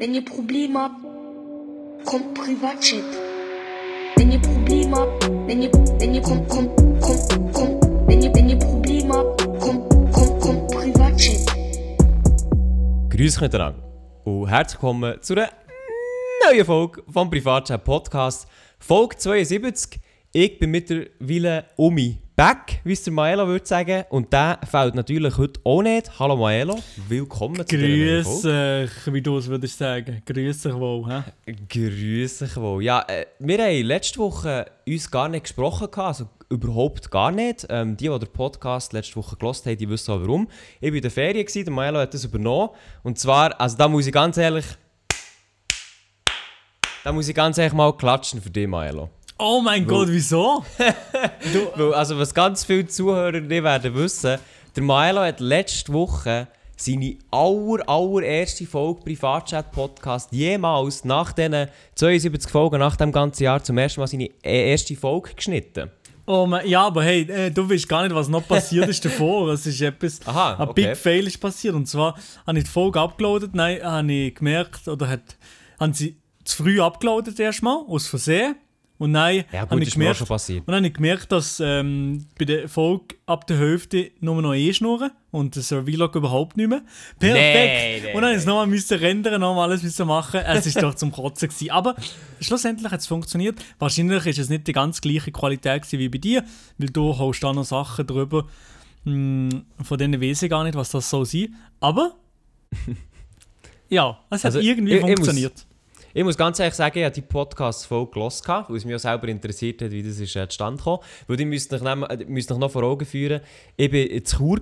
Wenn ihr Probleme habt, kommt Privatchat. Wenn ihr Probleme habt, wenn ihr, wenn ihr, kommt, kommt, kommt, kommt, wenn ihr, wenn ihr Probleme habt, kommt, kommt, kommt Privatchat. Grüß euch miteinander und herzlich willkommen zu einer neuen Folge vom Privatchat Podcast. Folge 72. Ich bin mittlerweile Omi back, wie es der Maelo würde sagen. Und der fällt natürlich heute auch nicht. Hallo Maelo, willkommen zu Grüß dich, wie du es würdest sagen. Grüß dich wohl. Hä? Grüß dich wohl. Ja, äh, wir haben letzte Woche uns gar nicht gesprochen, also überhaupt gar nicht. Ähm, die, die den Podcast letzte Woche gelost haben, die wissen auch warum. Ich war in der Ferien, gewesen, der Maelo hat das übernommen. Und zwar, also da muss ich ganz ehrlich... Da muss ich ganz ehrlich mal klatschen für dich, Maelo. Oh mein Gott, wieso? Weil, also was ganz viele Zuhörer nicht werden wissen, der Maelo hat letzte Woche seine aller, allererste Folge Privatchat-Podcast jemals nach diesen 72 Folgen, nach dem ganzen Jahr, zum ersten Mal seine e- erste Folge geschnitten. Oh mein, ja, aber hey, äh, du weißt gar nicht, was noch passiert ist davor. Es ist etwas, Aha, ein okay. Big Fail ist passiert. Und zwar habe ich die Folge abgeloadet, nein, habe ich gemerkt, oder hat, haben sie zu früh abgeloadet erstmal, aus Versehen. Und nein, Ja gut, habe ich ist gemerkt, schon passiert. Und dann habe ich gemerkt, dass ähm, bei der Folge ab der Hälfte nur noch E-Schnurren und der Vlog überhaupt nicht mehr. Perfekt! Nee, nee, und dann ich es nochmal müssen rendern, nochmal alles müssen machen. Es ist doch zum Kotzen gewesen. Aber schlussendlich hat es funktioniert. Wahrscheinlich ist es nicht die ganz gleiche Qualität wie bei dir, weil du haust da noch Sachen drüber. Hm, von denen weiß ich gar nicht, was das soll sein. Aber ja, es hat Also, irgendwie ich- ich muss- funktioniert. Ich muss ganz ehrlich sagen, ich habe die Podcast-Folge gehört, weil es mich auch selber interessiert hat, wie das ist, äh, zustande kam. Weil ich müsste euch, äh, müsste euch noch vor Augen führen, ich war in Chur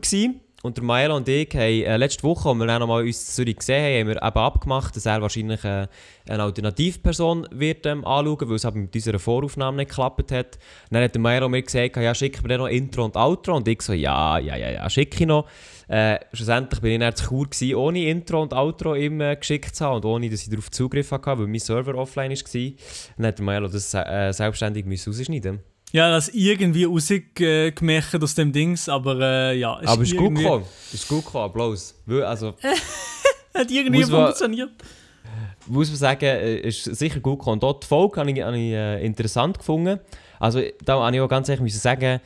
und der Maelo und ich haben äh, letzte Woche, als wir dann noch mal uns in Zürich gesehen haben, haben wir eben abgemacht, dass er wahrscheinlich äh, eine Alternativperson wird ähm, anschauen, weil es eben mit unserer Voraufnahme nicht geklappt hat. Dann hat der Maelo mir gesagt, ja, schick mir dann noch Intro und Outro. Und ich so, ja, ja, ja, ja, schicke ich noch. Äh, schlussendlich bin ich dann zu Chur, gewesen, ohne Intro und Outro ihm äh, geschickt zu haben und ohne, dass ich darauf Zugriff hatte, weil mein Server offline war. Dann hat der Maelo das äh, selbstständig müssen rausschneiden Ja, das irgendwie rausgemacht aus dem Dings, aber äh, ja. Aber es ist gut gekommen. Es ist gut gekommen, Applaus. Also, Hat irgendwie funktioniert. muss man sagen, äh, ist sicher gut gekommen. Dort die Folge habe ich, habe ich äh, interessant gefunden. Also, da habe ich auch ganz ehrlich müssen sagen,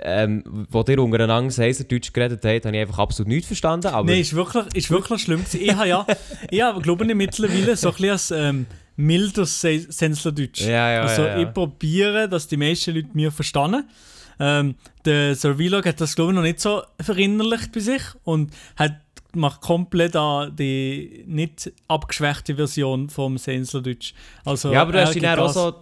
ähm, wo ihr untereinander Deutsch geredet habt, habe ich einfach absolut nichts verstanden. Aber Nein, ist wirklich, ist wirklich schlimm. gewesen. Ich habe ja, ich habe, glaube ich, mittlerweile so ein bisschen als ähm, mildes Se- Senslerdeutsch. Ja, ja, also ja, ich probiere, dass die meisten Leute mir verstehen. Ähm, der Survillog hat das, glaube ich, noch nicht so verinnerlicht bei sich und hat, macht komplett an die nicht abgeschwächte Version vom Senslerdeutsch. Also, Ja, aber du hast ihn auch so,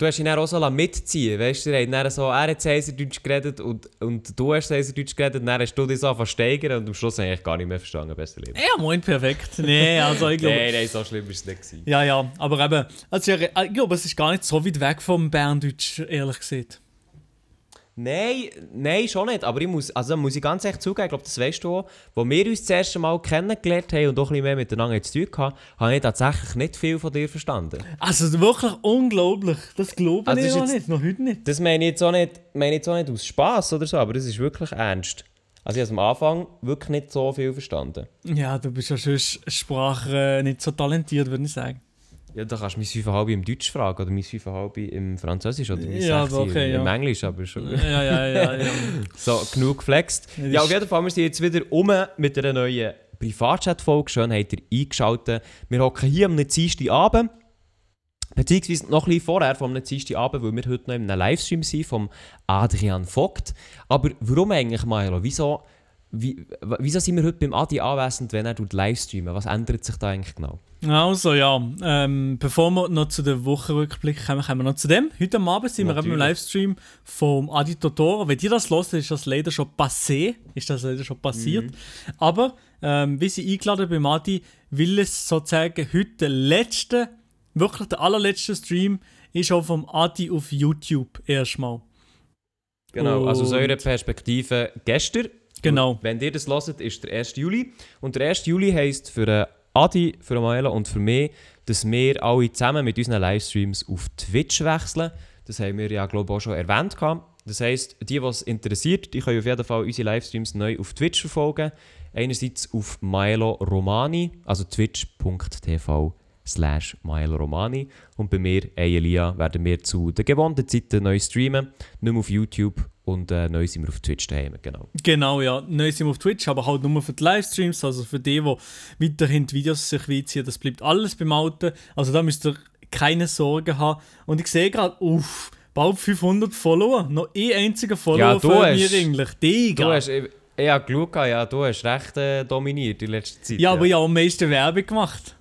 du hast ihn dann auch so mitziehen weißt du, er hat dann so, er hat Deutsch geredet und, und du hast Deutsch geredet und dann hast du dich so angefangen zu steigern und am Schluss habe ich gar nicht mehr verstanden, besser Leben. Ja, moin, perfekt. Nee, also ich glaube... Nein, nein, so schlimm war es nicht. Gewesen. Ja, ja, aber eben, also ich, ich glaube, es ist gar nicht so weit weg vom Berndeutsch, ehrlich gesagt. Nein, nein, schon nicht. Aber ich muss, also muss ich ganz ehrlich zugeben, ich glaube, das weißt du auch, wo wir uns das erste Mal kennengelernt haben und auch ein bisschen mehr miteinander zu tun hatten, habe ich tatsächlich nicht viel von dir verstanden. Also wirklich unglaublich, das glaube Also ich ist noch jetzt- nicht, noch heute nicht. Das meine ich jetzt auch nicht, meine jetzt auch nicht aus Spass oder so, aber das ist wirklich ernst. Also ich habe am Anfang wirklich nicht so viel verstanden. Ja, du bist ja schon Sprache äh, nicht so talentiert, würde ich sagen. Ja, da kannst du mein 5,5 im Deutsch fragen oder mein 5,5 im Französisch oder mein Ja, 6 okay, im ja. Englisch, aber schon Ja, ja, ja, ja. so genug geflext. Ja, auf jeden Fall, wir sind jetzt wieder um mit einer neuen Privatchat-Folge. Schön habt ihr eingeschaltet. Wir hocken hier am Dienstagabend, beziehungsweise noch ein bisschen vorher vom Dienstagabend, weil wir heute noch in einem Livestream sind vom Adrian Vogt. Aber warum eigentlich, Milo? Wieso, wie, wieso sind wir heute beim Adi anwesend, wenn er livestreamen? Was ändert sich da eigentlich genau? Also ja, ähm, bevor wir noch zu der Wochenrückblick kommen, kommen wir noch zu dem. Heute am Abend sind wir eben im Natürlich. Livestream vom Adi Totoro. Wenn ihr das hört, ist das leider schon passé, ist das leider schon passiert. Mhm. Aber ähm, wie sie eingeladen beim Adi, will es sozusagen heute der letzte, wirklich der allerletzte Stream ist auch vom Adi auf YouTube erstmal. Genau, also aus Und- eurer Perspektive gestern. Genau. Wenn ihr das hört, ist der 1. Juli. Und der 1. Juli heisst für äh, Adi, für Maela und für mich, dass wir alle zusammen mit unseren Livestreams auf Twitch wechseln. Das haben wir ja, glaube ich, auch schon erwähnt. Das heisst, die, die es interessiert, die können auf jeden Fall unsere Livestreams neu auf Twitch verfolgen. Einerseits auf Milo Romani, also twitch.tv slash Milo Romani. Und bei mir, Elia, werden wir zu den gewohnten Zeiten neu streamen. Nicht mehr auf YouTube und äh, neu sind wir auf Twitch daheim, genau. Genau, ja. Neu sind wir auf Twitch, aber halt nur für die Livestreams, also für die, die weiterhin die Videos sich reinziehen, das bleibt alles beim Alten. Also da müsst ihr keine Sorgen haben. Und ich sehe gerade, uff, bald 500 Follower. Noch ein einziger Follower Ja, hast- mir eigentlich. Digga. Du hast, ich, ich habe geschaut, ja, du hast recht äh, dominiert in letzter Zeit. ja, aber ich habe am meisten Werbung gemacht.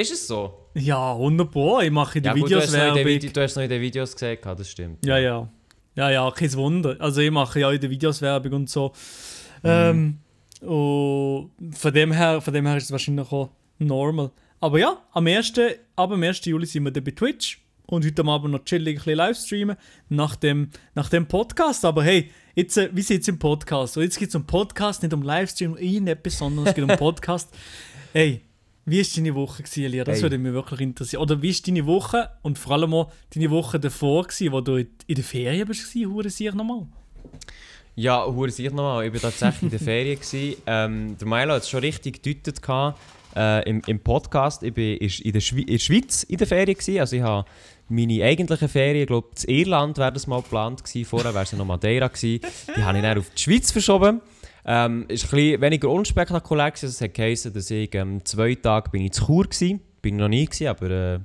Ist es so? Ja, 100 Pro. Ich mache in den Ja, gut, Videos hast, noch in den Werbung. Vide- du hast noch in den Videos gesehen, das stimmt. Ja, ja. Ja, ja, kein Wunder. Also ich mache ja in den Videos Werbung und so. Ähm, und von dem, her, von dem her ist es wahrscheinlich auch normal. Aber ja, am 1., ab dem 1. Juli sind wir dann bei Twitch. Und heute Abend noch chillig ein bisschen livestreamen nach dem, nach dem Podcast. Aber hey, jetzt, äh, wie sieht es im Podcast? Und jetzt geht es um Podcast, nicht um Livestream, irgendetwas, sondern es geht um Podcast. hey, wie war deine Woche, gewesen, Elia? Das Hey. würde mich wirklich interessieren. Oder wie war deine Woche und vor allem auch deine Woche davor, gewesen, wo du in der Ferien warst, hure sich nochmal? Ja, hure sicher nochmal. Ich war tatsächlich in der Ferien. Gewesen. Ähm, der Milo hat es schon richtig gedeutet äh, im, im Podcast. Ich war in der, Schwe in der Schweiz in der Ferien. Gewesen. Also ich habe meine eigentlichen Ferien, ich glaube, in Irland wäre das mal geplant gewesen. Vorher wäre es ja noch Madeira gewesen. Die habe ich dann auf die Schweiz verschoben. Ähm, ist ein bisschen weniger unspektakulär gewesen. Das hat geheißen, dass ich ähm, zwei Tage bin ich zu Chur war. Bin ich noch nie gewesen, aber äh,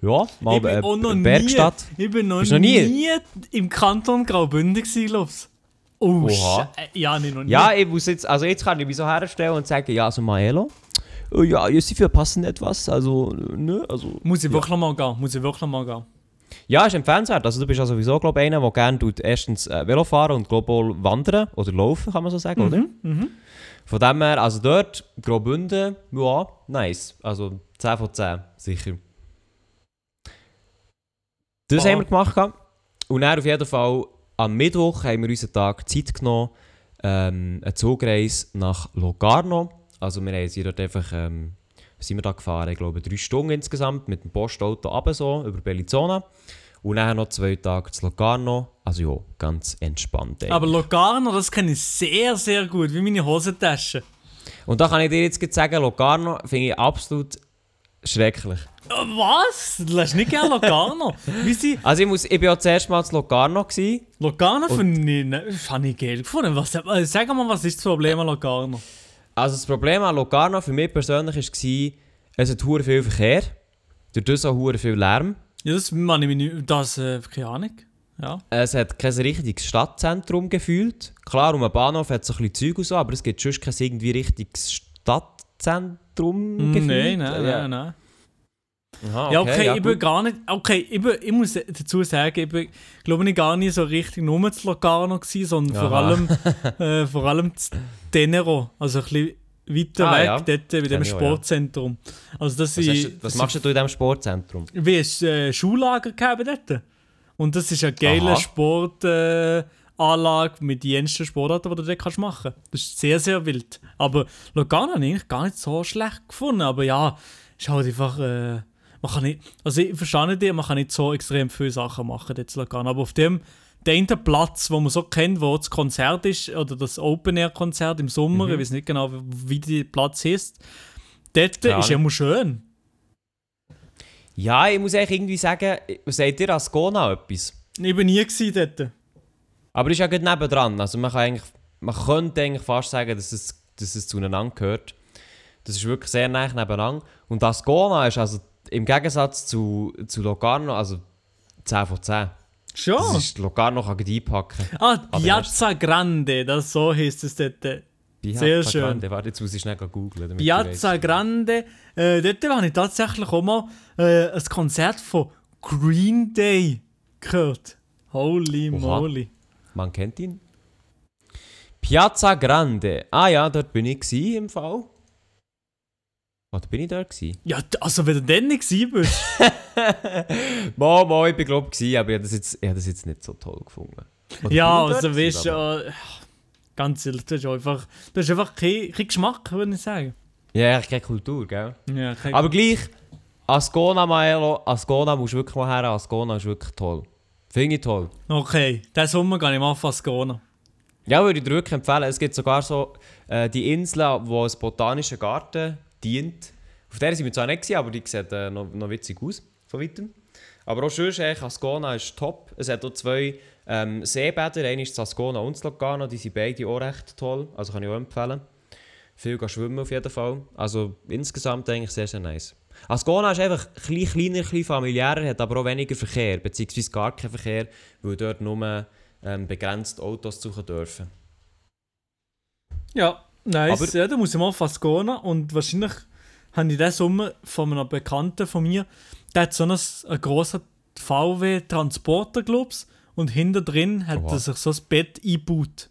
ja, mal ich bin äh, auch noch Bergstadt. nie, ich bin noch, noch nie? nie? im Kanton Graubünden gewesen, glaubst? Oh, äh, Ja, nicht noch nie. Ja, ich muss jetzt, also jetzt kann ich mich so herstellen und sagen, ja, also Maelo, äh, ja, wir passen etwas, also, ne, also. Muss ich ja. wirklich noch mal gehen, muss ich wirklich mal gehen. Ja, ist empfehlenswert. Also du bist ja sowieso, glaube ich, einer, der gerne tut, erstens äh, Velo fahren und auch wandern oder laufen, kann man so sagen, oder? Mhm. Von dem her, also dort, Graubünden, ja, nice. Also 10 von 10, sicher. Das Ah. haben wir gemacht. Und dann auf jeden Fall, am Mittwoch haben wir uns einen Tag Zeit genommen, ähm, eine Zugreise nach Locarno. Also wir haben sie dort einfach, ähm, sind wir da gefahren, ich glaube drei Stunden insgesamt, mit dem Postauto runter so, über Bellizona. Und dann noch zwei Tage zu Locarno. Also ja, ganz entspannt. Aber eigentlich. Locarno, das kenne ich sehr, sehr gut, wie meine Hosentasche. Und da kann ich dir jetzt sagen, Locarno finde ich absolut schrecklich. Was? Du lässt nicht gerne Locarno. Also ich, muss, ich bin ja zuerst mal zu Locarno. Gewesen. Locarno finde ich, ne- fand ich geil gefunden. Was, äh, sag mal, was ist das Problem an Locarno? Also das Problem an Locarno für mich persönlich war, es hat hure viel Verkehr. Durch das auch hure viel Lärm. Ja, das meine ich nicht. Das, äh, keine Ahnung. Ja. Es hat kein richtiges Stadtzentrum gefühlt. Klar, um den Bahnhof hat es ein bisschen Zeug und so, aber es gibt sonst kein irgendwie richtiges Stadtzentrum Mm, gefühlt. Nein, nein, ja. nein, nein. Aha, Ja, okay, ich bin gut. gar nicht. Okay, ich, bin, ich muss dazu sagen, ich bin, glaube ich, gar nicht so richtig nur zu Locarno gewesen, sondern vor allem, äh, vor allem zu Tenero. Also ein bisschen weiter Ah, weg, ja. dort bei dem ich ja. Sportzentrum. Also, das Was, ist. hast du, was machst du in diesem Sportzentrum? Wie es äh, Schullager gegeben dort. Und das ist eine geile Aha. Sportanlage äh, Anlage mit den jensten Sportarten, die du dort kannst machen kannst. Das ist sehr, sehr wild. Aber Lugano habe ich eigentlich gar nicht so schlecht gefunden. Aber ja, ist halt einfach. Äh, man kann nicht, also ich verstehe nicht, man kann nicht so extrem viele Sachen machen in Lugano. Aber auf dem der eine Platz, wo man so kennt, wo das Konzert ist, oder das Open-Air-Konzert im Sommer, Mhm. ich weiß nicht genau, wie der Platz heißt, dort Keine ist immer schön. Ja, ich muss eigentlich irgendwie sagen, seht ihr Ascona etwas? Ich war nie dort. Aber es ist ja gerade nebendran. Also man, kann eigentlich, man könnte eigentlich fast sagen, dass es, dass es zueinander gehört. Das ist wirklich sehr nah nebeneinander. Und Ascona ist also im Gegensatz zu, zu Locarno, also 10 von 10. Schon? Das ist, Locarno kann gleich einpacken. Ah, Piazza Grande, das so heißt es dort. Sehr schön. Grande. Warte, jetzt muss ich schnell googeln. Piazza. Grande, äh, dort habe ich tatsächlich auch mal äh, ein Konzert von Green Day gehört. Holy Oha. moly. Man kennt ihn. Piazza Grande. Ah ja, dort bin ich im Fall. Oder bin ich dort gsi? Ja, also wenn du dann nicht gewesen bist. Mo, mo, ich bin glaub gsi, aber ich habe das, jetzt- ich das jetzt nicht so toll gefunden. Oder ja, ich also weißt du, ganz ehrlich, das ist einfach, das ist einfach kein, kein Geschmack, würde ich sagen. Ja, echt keine Kultur, gell? Ja, kein Aber gleich, Ascona, Maelo, Ascona musst du wirklich mal her, Ascona ist wirklich toll. Finde ich toll. okay, diesen Sommer gehe ich mal auf Ascona. Ja, würde ich dir wirklich empfehlen. Es gibt sogar so äh, die Insel, wo ein botanischer Garten dient. Auf der sind wir zwar nicht, gewesen, aber die sieht äh, noch, noch witzig aus, von weitem. Aber auch sonst, äh, Ascona ist top. Es hat auch zwei ähm, Seebäder, einer ist Ascona und Lugano, die sind beide auch recht toll, also kann ich auch empfehlen. Viel schwimmen auf jeden Fall. Also insgesamt eigentlich sehr, sehr nice. Ascona ist einfach ein kleiner, ein bisschen familiärer, hat aber auch weniger Verkehr, beziehungsweise gar keinen Verkehr, weil dort nur ähm, begrenzt Autos suchen dürfen. Ja, nice. Aber- ja, da muss ich mal fast gehen. Und wahrscheinlich habe ich diesen Sommer von einem Bekannten von mir, der hat so einen, einen grossen VW-Transporter, glaub's, und hinter drin hat Oha. er sich so ein Bett eingebaut.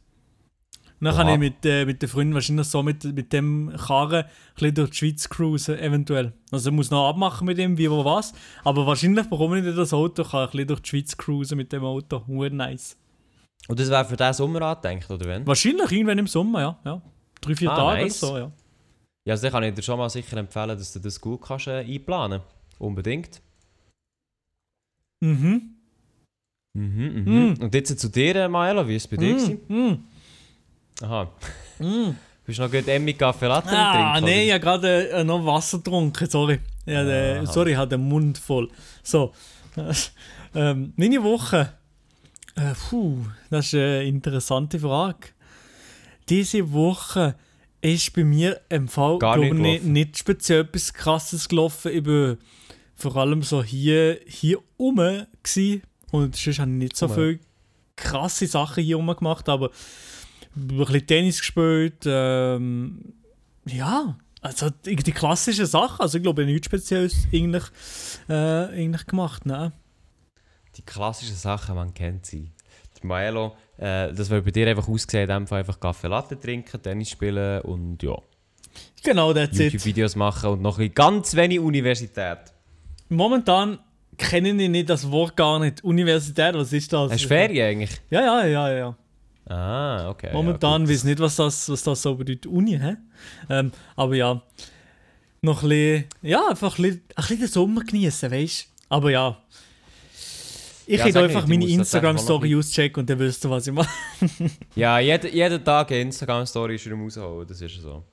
Und dann Oha. kann ich mit, äh, mit den Freunden wahrscheinlich so mit, mit dem Karren ein bisschen durch die Schweiz cruisen, eventuell. Also ich muss noch abmachen mit ihm, wie wo was. Aber wahrscheinlich bekomme ich nicht das Auto, kann ein bisschen durch die Schweiz cruisen mit dem Auto. Hure nice. Und das wäre für diesen Sommer angedenkt, oder wenn? Wahrscheinlich irgendwann im Sommer, ja. ja. Drei, vier Ah, Tage nice. oder so, ja. Ja, also kann ich dir schon mal sicher empfehlen, dass du das gut kannst, äh, einplanen Unbedingt. Mhm. Mhm, mhm. Mm. Und jetzt zu dir, äh, Maelo, wie war es bei dir? Mm, mm, Aha. mm. Bist du noch gut Emmy Kaffee Latte Ah, trinken, nein, ich habe gerade äh, noch Wasser getrunken, sorry. Ja, äh, Aha. sorry, ich habe den Mund voll. So, ähm, meine Woche. Äh, puh, das ist eine interessante Frage. Diese Woche ist bei mir im Fall Gar nicht ich, nicht, nicht speziell etwas krasses gelaufen. Ich bin vor allem so hier, hier rum und sonst habe ich nicht so viele krasse Sachen hier rum gemacht, aber ein bisschen Tennis gespielt, ähm, ja, also die, die klassischen Sachen, also ich glaube nichts Spezielles eigentlich, äh, eigentlich gemacht, ne? Die klassischen Sachen, man kennt sie. Maelo, äh, das wäre bei dir einfach ausgesehen, in dem Fall einfach Kaffee Latte trinken, Tennis spielen und ja, Genau, that's. YouTube-Videos machen und noch ein ganz wenig Universität. Momentan kenne ich nicht das Wort gar nicht. Universität, was ist das? Hast du Ferien eigentlich? Ja, ja, ja, ja. Ah, okay. Momentan ja, weiß ich nicht, was das, was das so bedeutet. Uni, hä? Ähm, aber ja, noch ein bisschen, ja, einfach ein bisschen, ein bisschen den Sommer genießen, weißt du? Aber ja. Ich Ja, hätte einfach nicht, meine Instagram-Story auschecken und dann wüsst ihr, was ich mache. Ja, jeden, jeden Tag eine Instagram-Story ist rausholen, das ist so.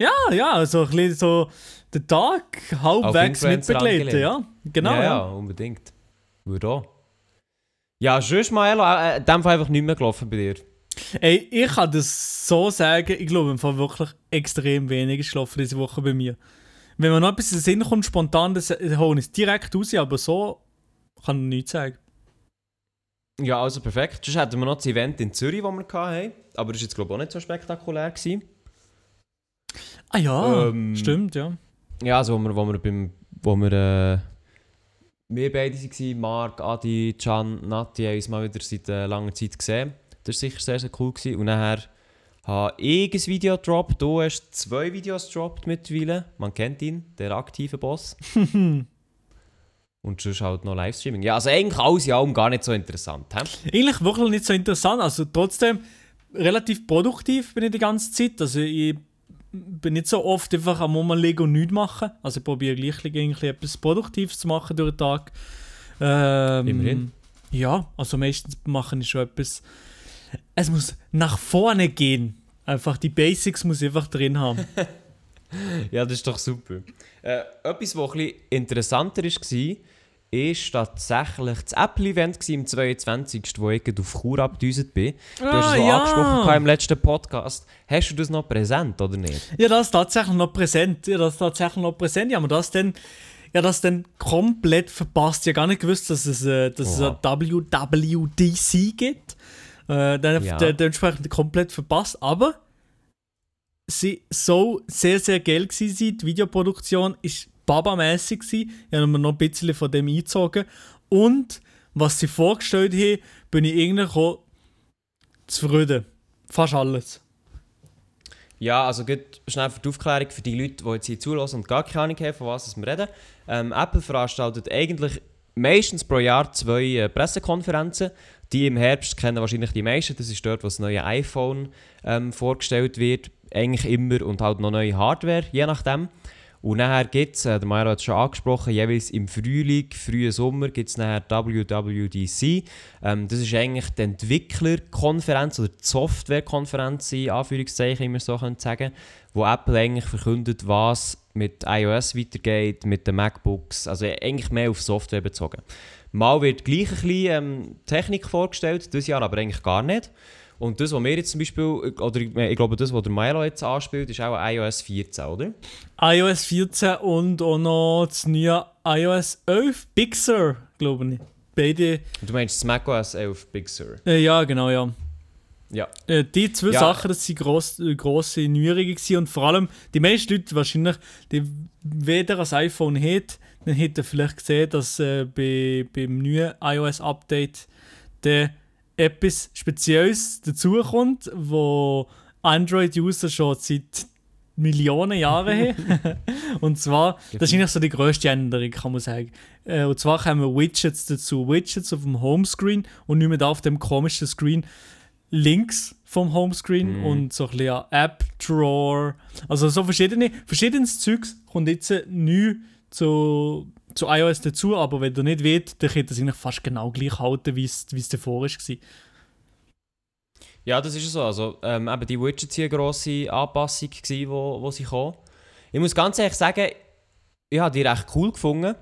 Ja, ja, also ein bisschen so den Tag halbwegs mitbegleiten, ja. Genau, ja, ja. unbedingt. Würde auch. Ja, sonst, Maelo, äh, in dem Fall einfach nicht mehr gelaufen bei dir. Ey, ich kann das so sagen, ich glaube im Fall wirklich extrem wenig ist gelaufen diese Woche bei mir. Wenn man noch etwas in den Sinn kommt, spontan, das hole ich es direkt raus, aber so kann ich nichts sagen. Ja, also perfekt. Sonst hatten wir noch das Event in Zürich, das wir hatten. Aber das war jetzt, glaube ich, auch nicht so spektakulär. Gewesen. Ah ja, Ähm, stimmt, ja. Ja, also wo wir, wo wir beim... Wo wir, äh, wir beide waren, Marc, Adi, Can, Nati, haben uns mal wieder seit äh, langer Zeit gesehen. Das war sicher sehr, sehr cool. Gewesen. Und nachher habe ich ein Video gedroppt. Du hast zwei Videos gedroppt mittlerweile. Man kennt ihn, der aktive Boss. Und sonst halt noch Livestreaming. Ja, also eigentlich alles in allem gar nicht so interessant. He? Eigentlich wirklich nicht so interessant, also trotzdem relativ produktiv bin ich die ganze Zeit. Also ich bin nicht so oft einfach am Moment liegen und nichts machen. Also ich probiere gleich irgendwie etwas Produktives zu machen durch den Tag. Ähm, Immerhin. Ja, also meistens mache ich schon etwas. Es muss nach vorne gehen. Einfach die Basics muss ich einfach drin haben. Ja, das ist doch super. Äh, etwas, was ein bisschen interessanter war, ist tatsächlich das Apple-Event im 22., wo ich auf Chur abgedüset bin. Du hast Ah, es so ja. angesprochen im letzten Podcast. Hast du das noch präsent oder nicht? Ja, das ist tatsächlich noch präsent. Ja, das ist tatsächlich noch präsent. Ja, aber das dann, ja, das dann komplett verpasst. Ja, gar nicht gewusst, dass es, äh, dass es Oha. ein WWDC gibt. Äh, dann Ja. de- dementsprechend komplett verpasst. Aber sie so sehr, sehr geil gewesen. Die Videoproduktion ist babamässig gewesen. Ich habe mir noch ein bisschen von dem eingezogen. Und was sie vorgestellt haben, bin ich irgendwie zufrieden. Fast alles. Ja, also gut, schnell für die Aufklärung für die Leute, die jetzt hier zulassen und gar keine Ahnung haben, von was wir reden. Ähm, Apple veranstaltet eigentlich meistens pro Jahr zwei äh, Pressekonferenzen. Die im Herbst kennen wahrscheinlich die meisten. Das ist dort, wo das neue iPhone ähm, vorgestellt wird. Eigentlich immer und halt noch neue Hardware, je nachdem. Und nachher gibt es, äh, der Mario hat es schon angesprochen, jeweils im Frühling, frühen Sommer gibt es nachher WWDC. Ähm, das ist eigentlich die Entwicklerkonferenz oder die Softwarekonferenz, in Anführungszeichen, immer so können sagen, wo Apple eigentlich verkündet, was mit iOS weitergeht, mit den MacBooks, also eigentlich mehr auf Software bezogen. Mal wird gleich ein bisschen ähm, Technik vorgestellt, dieses Jahr aber eigentlich gar nicht. Und das, was wir jetzt zum Beispiel, oder ich glaube, das, was der Milo jetzt anspielt, ist auch iOS 14, oder? iOS 14 und auch noch das neue iOS 11 Big Sur, glaube ich. Beide. Du meinst das macOS 11 Big Sur? Äh, ja, genau, ja. Ja. Äh, die zwei Ja. Sachen, das sind gross, äh, grosse Neuerungen und vor allem die meisten Leute wahrscheinlich, die weder ein iPhone haben, dann hätten vielleicht gesehen, dass äh, bei, beim neuen iOS-Update der etwas Spezielles dazukommt, wo Android-User schon seit Millionen Jahren haben. und zwar, das ist eigentlich so die grösste Änderung, kann man sagen. Äh, und zwar kommen Widgets dazu. Widgets auf dem Homescreen und nicht mehr da auf dem komischen Screen links vom Homescreen Mhm. und so ein bisschen ja, App Drawer. Also so verschiedene, verschiedenes Zeugs kommt jetzt neu zu, zu iOS dazu, aber wenn ihr nicht wollt, dann könnt ihr es eigentlich fast genau gleich halten, wie es davor war. Ja, das ist so. Also, ähm, eben die Widgets waren eine grosse Anpassung, gewesen, wo, wo sie kommen. Ich muss ganz ehrlich sagen, ich habe die recht cool gefunden.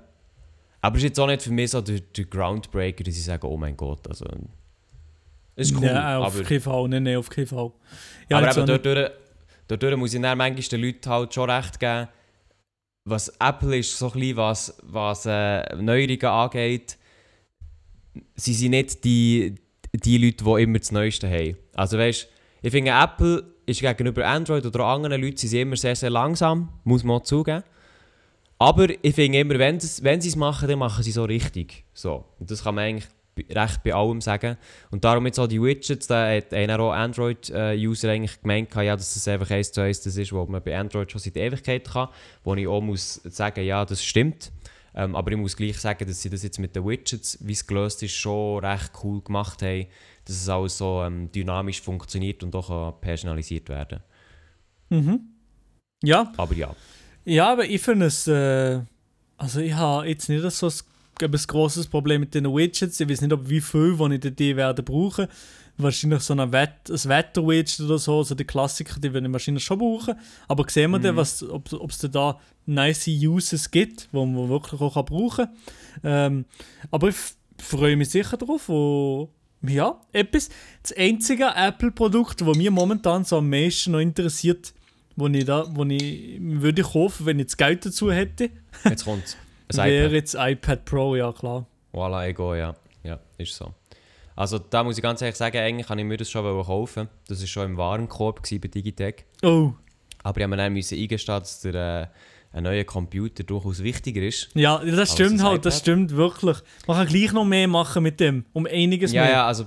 Aber es ist jetzt auch nicht für mich so der, der Groundbreaker, dass ich sage, oh mein Gott, also... Es ist cool, Nein, auf aber, keinen Fall, nein, nein, auf keinen Fall. Ja, aber eben dadurch, dadurch muss ich dann manchmal den Leuten halt schon recht geben, was Apple ist, so ein was, was äh, Neuerungen angeht, sie sind nicht die, die Leute, die immer das Neueste haben. Also weißt, ich finde Apple ist gegenüber Android oder anderen Leuten sind sie immer sehr, sehr langsam, muss man zugeben. Aber ich finde immer, wenn, das, wenn sie es machen, dann machen sie so richtig. So. Und das kann man eigentlich recht bei allem sagen. Und darum jetzt auch die Widgets, da hat einer auch Android-User eigentlich gemeint, ja, dass das einfach eins zu eins das ist, was man bei Android schon seit Ewigkeit kann. Wo ich auch muss sagen, ja, das stimmt. Ähm, aber ich muss gleich sagen, dass sie das jetzt mit den Widgets, wie es gelöst ist, schon recht cool gemacht haben. Dass es alles so ähm, dynamisch funktioniert und auch kann personalisiert werden Ja, Aber ja. Ja, aber ich finde es. Äh, also, ich habe jetzt nicht so ein, ein grosses Problem mit den Widgets. Ich weiß nicht, ob wie viel die ich die werden brauchen. Wahrscheinlich so ein, Wett, ein Wetter-Widget oder so, also die Klassiker, die werden ich wahrscheinlich schon brauchen. Aber sehen wir dann, was, ob es da nice Uses gibt, die man wirklich auch brauchen kann. Ähm, aber ich freue mich sicher drauf. Ja, etwas. Das einzige Apple-Produkt, das mich momentan so am meisten noch interessiert, wo ich, da, wo ich würde kaufen, wenn ich das Geld dazu hätte, Jetzt kommt ein wäre jetzt iPad Pro, ja klar. Voilà, Ego, ja. Ja, ist so. Also da muss ich ganz ehrlich sagen, eigentlich kann ich mir das schon kaufen. Das war schon im Warenkorb bei Digitec. Oh, Aber ich habe mir dann eingestehen, dass der, äh, ein neuer Computer durchaus wichtiger ist. ja, das stimmt das halt, das stimmt wirklich. Man kann gleich noch mehr machen mit dem, um einiges Ja, mehr. ja, also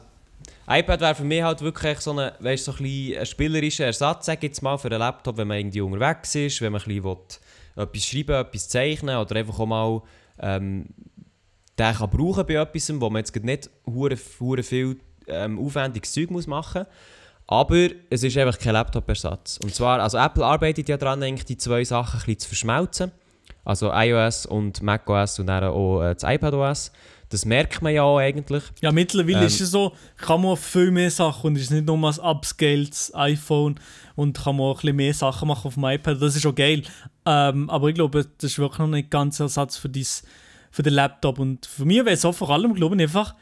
iPad wäre für mich halt wirklich so, eine, weißt, so ein, ein spielerischer Ersatz, sag ich jetzt mal, für einen Laptop, wenn man irgendwie unterwegs ist, wenn man ein bisschen etwas schreiben, etwas zeichnen oder einfach auch mal ähm, den kann brauchen bei etwas, wo man jetzt nicht hure, hure viel ähm, aufwendiges Zeug muss machen muss. Aber es ist einfach kein Laptop-Ersatz. Und zwar, also Apple arbeitet ja daran, eigentlich die zwei Sachen ein bisschen zu verschmelzen. Also iOS und macOS und dann auch äh, das iPadOS. Das merkt man ja auch eigentlich. Ja, mittlerweile Ähm, ist es so, kann man viel mehr Sachen und es ist nicht nur ein upscaled iPhone und kann man auch ein bisschen mehr Sachen machen auf dem iPad. Das ist auch geil. Ähm, aber ich glaube, das ist wirklich noch nicht ganz Ersatz für, dies, für den Laptop. Und für mich wäre es auch vor allem, glaube ich, einfach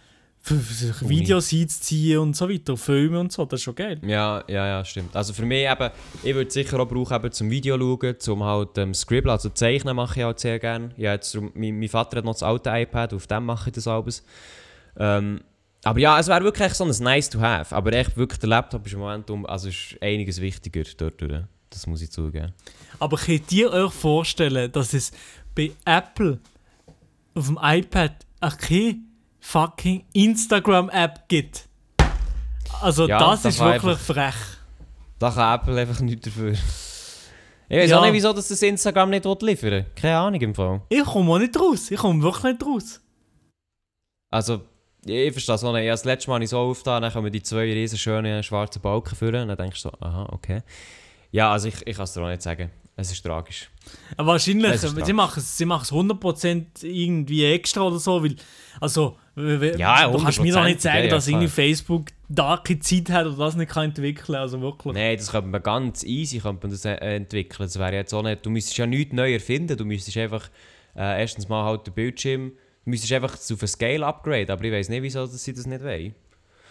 für. Videos einzuziehen und so weiter, Filme und so. Das ist schon geil. Ja, ja, ja, stimmt. Also für mich eben, ich würde sicher auch brauchen eben zum Video schauen, zum halt ähm, Scribble, also zeichnen mache ich halt sehr gerne. Ja, jetzt, mein, mein Vater hat noch das alte iPad, auf dem mache ich das alles. Ähm, aber ja, es wäre wirklich so ein nice to have. Aber echt wirklich, der Laptop ist im Moment um, also ist einiges wichtiger dort. durch. Das muss ich zugeben. Aber könnt ihr euch vorstellen, dass es bei Apple auf dem iPad keine fucking Instagram-App gibt? Also Ja, das, das ist wirklich frech. Da kann Apple einfach nichts dafür. Ich weiß Ja. auch nicht, wieso das, das Instagram nicht liefern will. Keine Ahnung im Fall. Ich komme auch nicht raus. Ich komme wirklich nicht raus. Also, ich verstehe es auch nicht. Ja, das letzte Mal habe ich so aufgetan, dann kommen die zwei riesen schönen schwarzen Balken führen. Und dann denkst du so, aha, okay. Ja, also ich, ich kann es dir auch nicht sagen. es ist tragisch. Wahrscheinlich, Das ist sie tragisch. machen es sie machen es 100% irgendwie extra oder so, weil, also, Ja, du kannst mir doch 100%, nicht sagen, ja, ja, dass irgendwie. Facebook da keine Zeit hat oder das nicht kann entwickeln also wirklich. Nein, das könnte man ganz easy könnte man das, äh, entwickeln. Das wäre jetzt auch nicht, du müsstest ja nichts neu erfinden, du müsstest einfach äh, erstens mal halt den Bildschirm, du müsstest einfach auf ein Scale upgrade, aber ich weiß nicht, wieso dass sie das nicht wollen.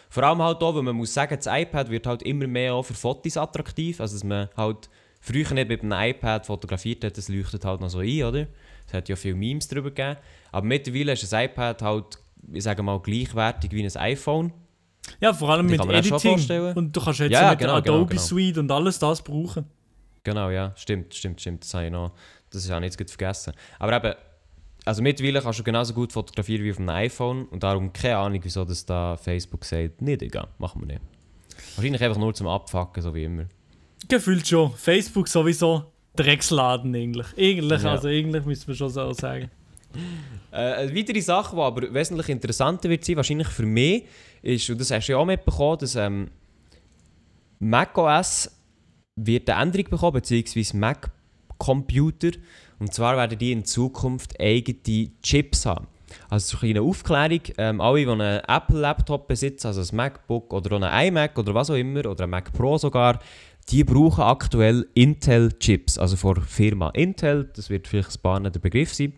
Vor allem halt auch, weil man muss sagen, das iPad wird halt immer mehr auch für Fotos attraktiv, also dass man halt früher nicht mit einem iPad fotografiert hat, das leuchtet halt noch so ein, oder? Es hat ja viele Memes darüber gegeben, aber mittlerweile ist ein iPad halt, ich sage mal, gleichwertig wie ein iPhone. Ja, vor allem Die mit auch Editing. Und du kannst jetzt Ja, mit genau, der genau, Adobe genau. Suite und alles das brauchen. Genau, ja, stimmt, stimmt, stimmt. Das habe ich noch, das ich jetzt gerade vergessen. Aber eben, also mittlerweile kannst du genauso gut fotografieren wie auf einem iPhone und darum keine Ahnung, wieso das da Facebook sagt, nicht egal, machen wir nicht. Wahrscheinlich einfach nur zum Abfacken, so wie immer. Gefühlt schon. Facebook sowieso Drecksladen eigentlich. Eigentlich, Ja. also eigentlich müssen wir schon so sagen. Äh, eine weitere Sache, die aber wesentlich interessanter wird sein, wahrscheinlich für mich, ist, und das hast du ja auch mitbekommen, dass ähm, macOS wird eine Änderung bekommen, beziehungsweise Mac-Computer. Und zwar werden die in Zukunft eigene Chips haben. Also so eine kleine Aufklärung, ähm, alle, die einen Apple-Laptop besitzen, also ein MacBook oder auch ein iMac oder was auch immer, oder ein Mac Pro sogar, die brauchen aktuell Intel-Chips, also von der Firma Intel, das wird vielleicht ein paar der Begriff sein.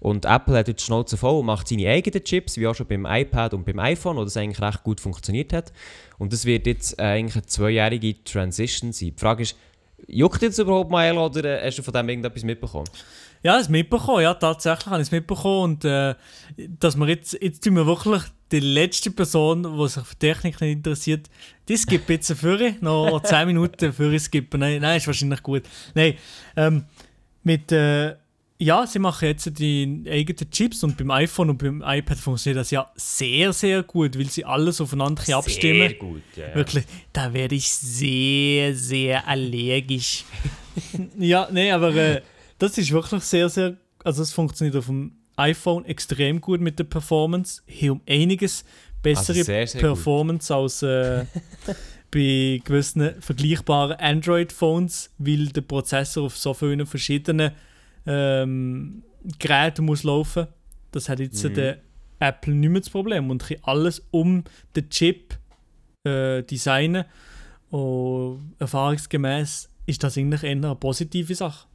Und Apple hat jetzt die Schnauze voll und macht seine eigenen Chips, wie auch schon beim iPad und beim iPhone, wo das eigentlich recht gut funktioniert hat. Und das wird jetzt äh, eigentlich eine zweijährige Transition sein. Die Frage ist, juckt jetzt überhaupt mal oder äh, hast du von dem irgendetwas mitbekommen? Ja, das mitbekommen, ja, tatsächlich habe ich es mitbekommen und äh, dass wir jetzt, jetzt tun wir wirklich die letzte Person, die sich für Technik nicht interessiert, die skippt jetzt für noch 10 Minuten für skippen. Nein, nein, ist wahrscheinlich gut. Nein, ähm, mit, äh, ja, sie machen jetzt die eigenen Chips und beim iPhone und beim iPad funktioniert das ja sehr, sehr gut, weil sie alles aufeinander abstimmen. Sehr gut, ja. ja. Wirklich, da werde ich sehr, sehr allergisch. ja, nee, aber äh, das ist wirklich sehr, sehr. Also, es funktioniert auf dem iPhone extrem gut mit der Performance. Hier um einiges bessere Also sehr, sehr gut. Performance als äh, bei gewissen vergleichbaren Android-Phones, weil der Prozessor auf so vielen verschiedenen ähm, Geräten muss laufen. Das hat jetzt Mhm. der Apple nicht mehr das Problem und kann alles um den Chip äh, designen. Und erfahrungsgemäß ist das eigentlich eher eine positive Sache.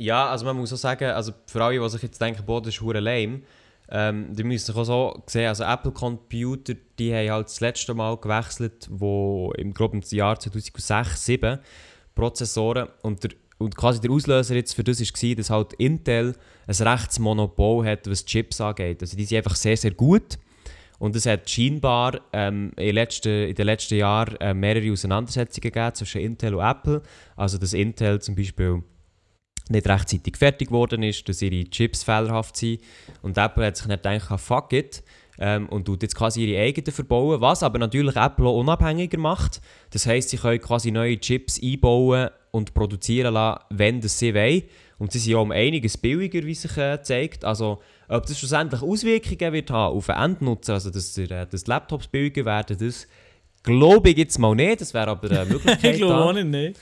Ja, also man muss auch sagen, also für alle, die sich jetzt denken, boah, das ist hure lame, ähm, die müssen sich auch so sehen, also Apple Computer, die haben halt das letzte Mal gewechselt, wo im im Jahr 2006, 2007 Prozessoren und der und quasi der Auslöser jetzt für das war, dass halt Intel ein Rechtsmonopol hat, was Chips angeht. Also die sind einfach sehr, sehr gut. Und es hat scheinbar ähm, in, letzten, in den letzten Jahren äh, mehrere Auseinandersetzungen gegeben zwischen Intel und Apple. Also dass Intel zum Beispiel nicht rechtzeitig fertig geworden ist, dass ihre Chips fehlerhaft sind. Und Apple hat sich nicht gedacht, ah, fuck it, ähm, und tut jetzt quasi ihre eigenen verbauen, was aber natürlich Apple auch unabhängiger macht. Das heisst, sie können quasi neue Chips einbauen und produzieren lassen, wenn das sie wollen. Und sie sind auch um einiges billiger, wie sich äh, zeigt. Also, ob das schlussendlich Auswirkungen wird haben auf den Endnutzer, also dass, äh, dass die Laptops billiger werden, das glaube ich jetzt mal nicht. Das wäre aber eine Möglichkeit. ich glaube auch nicht.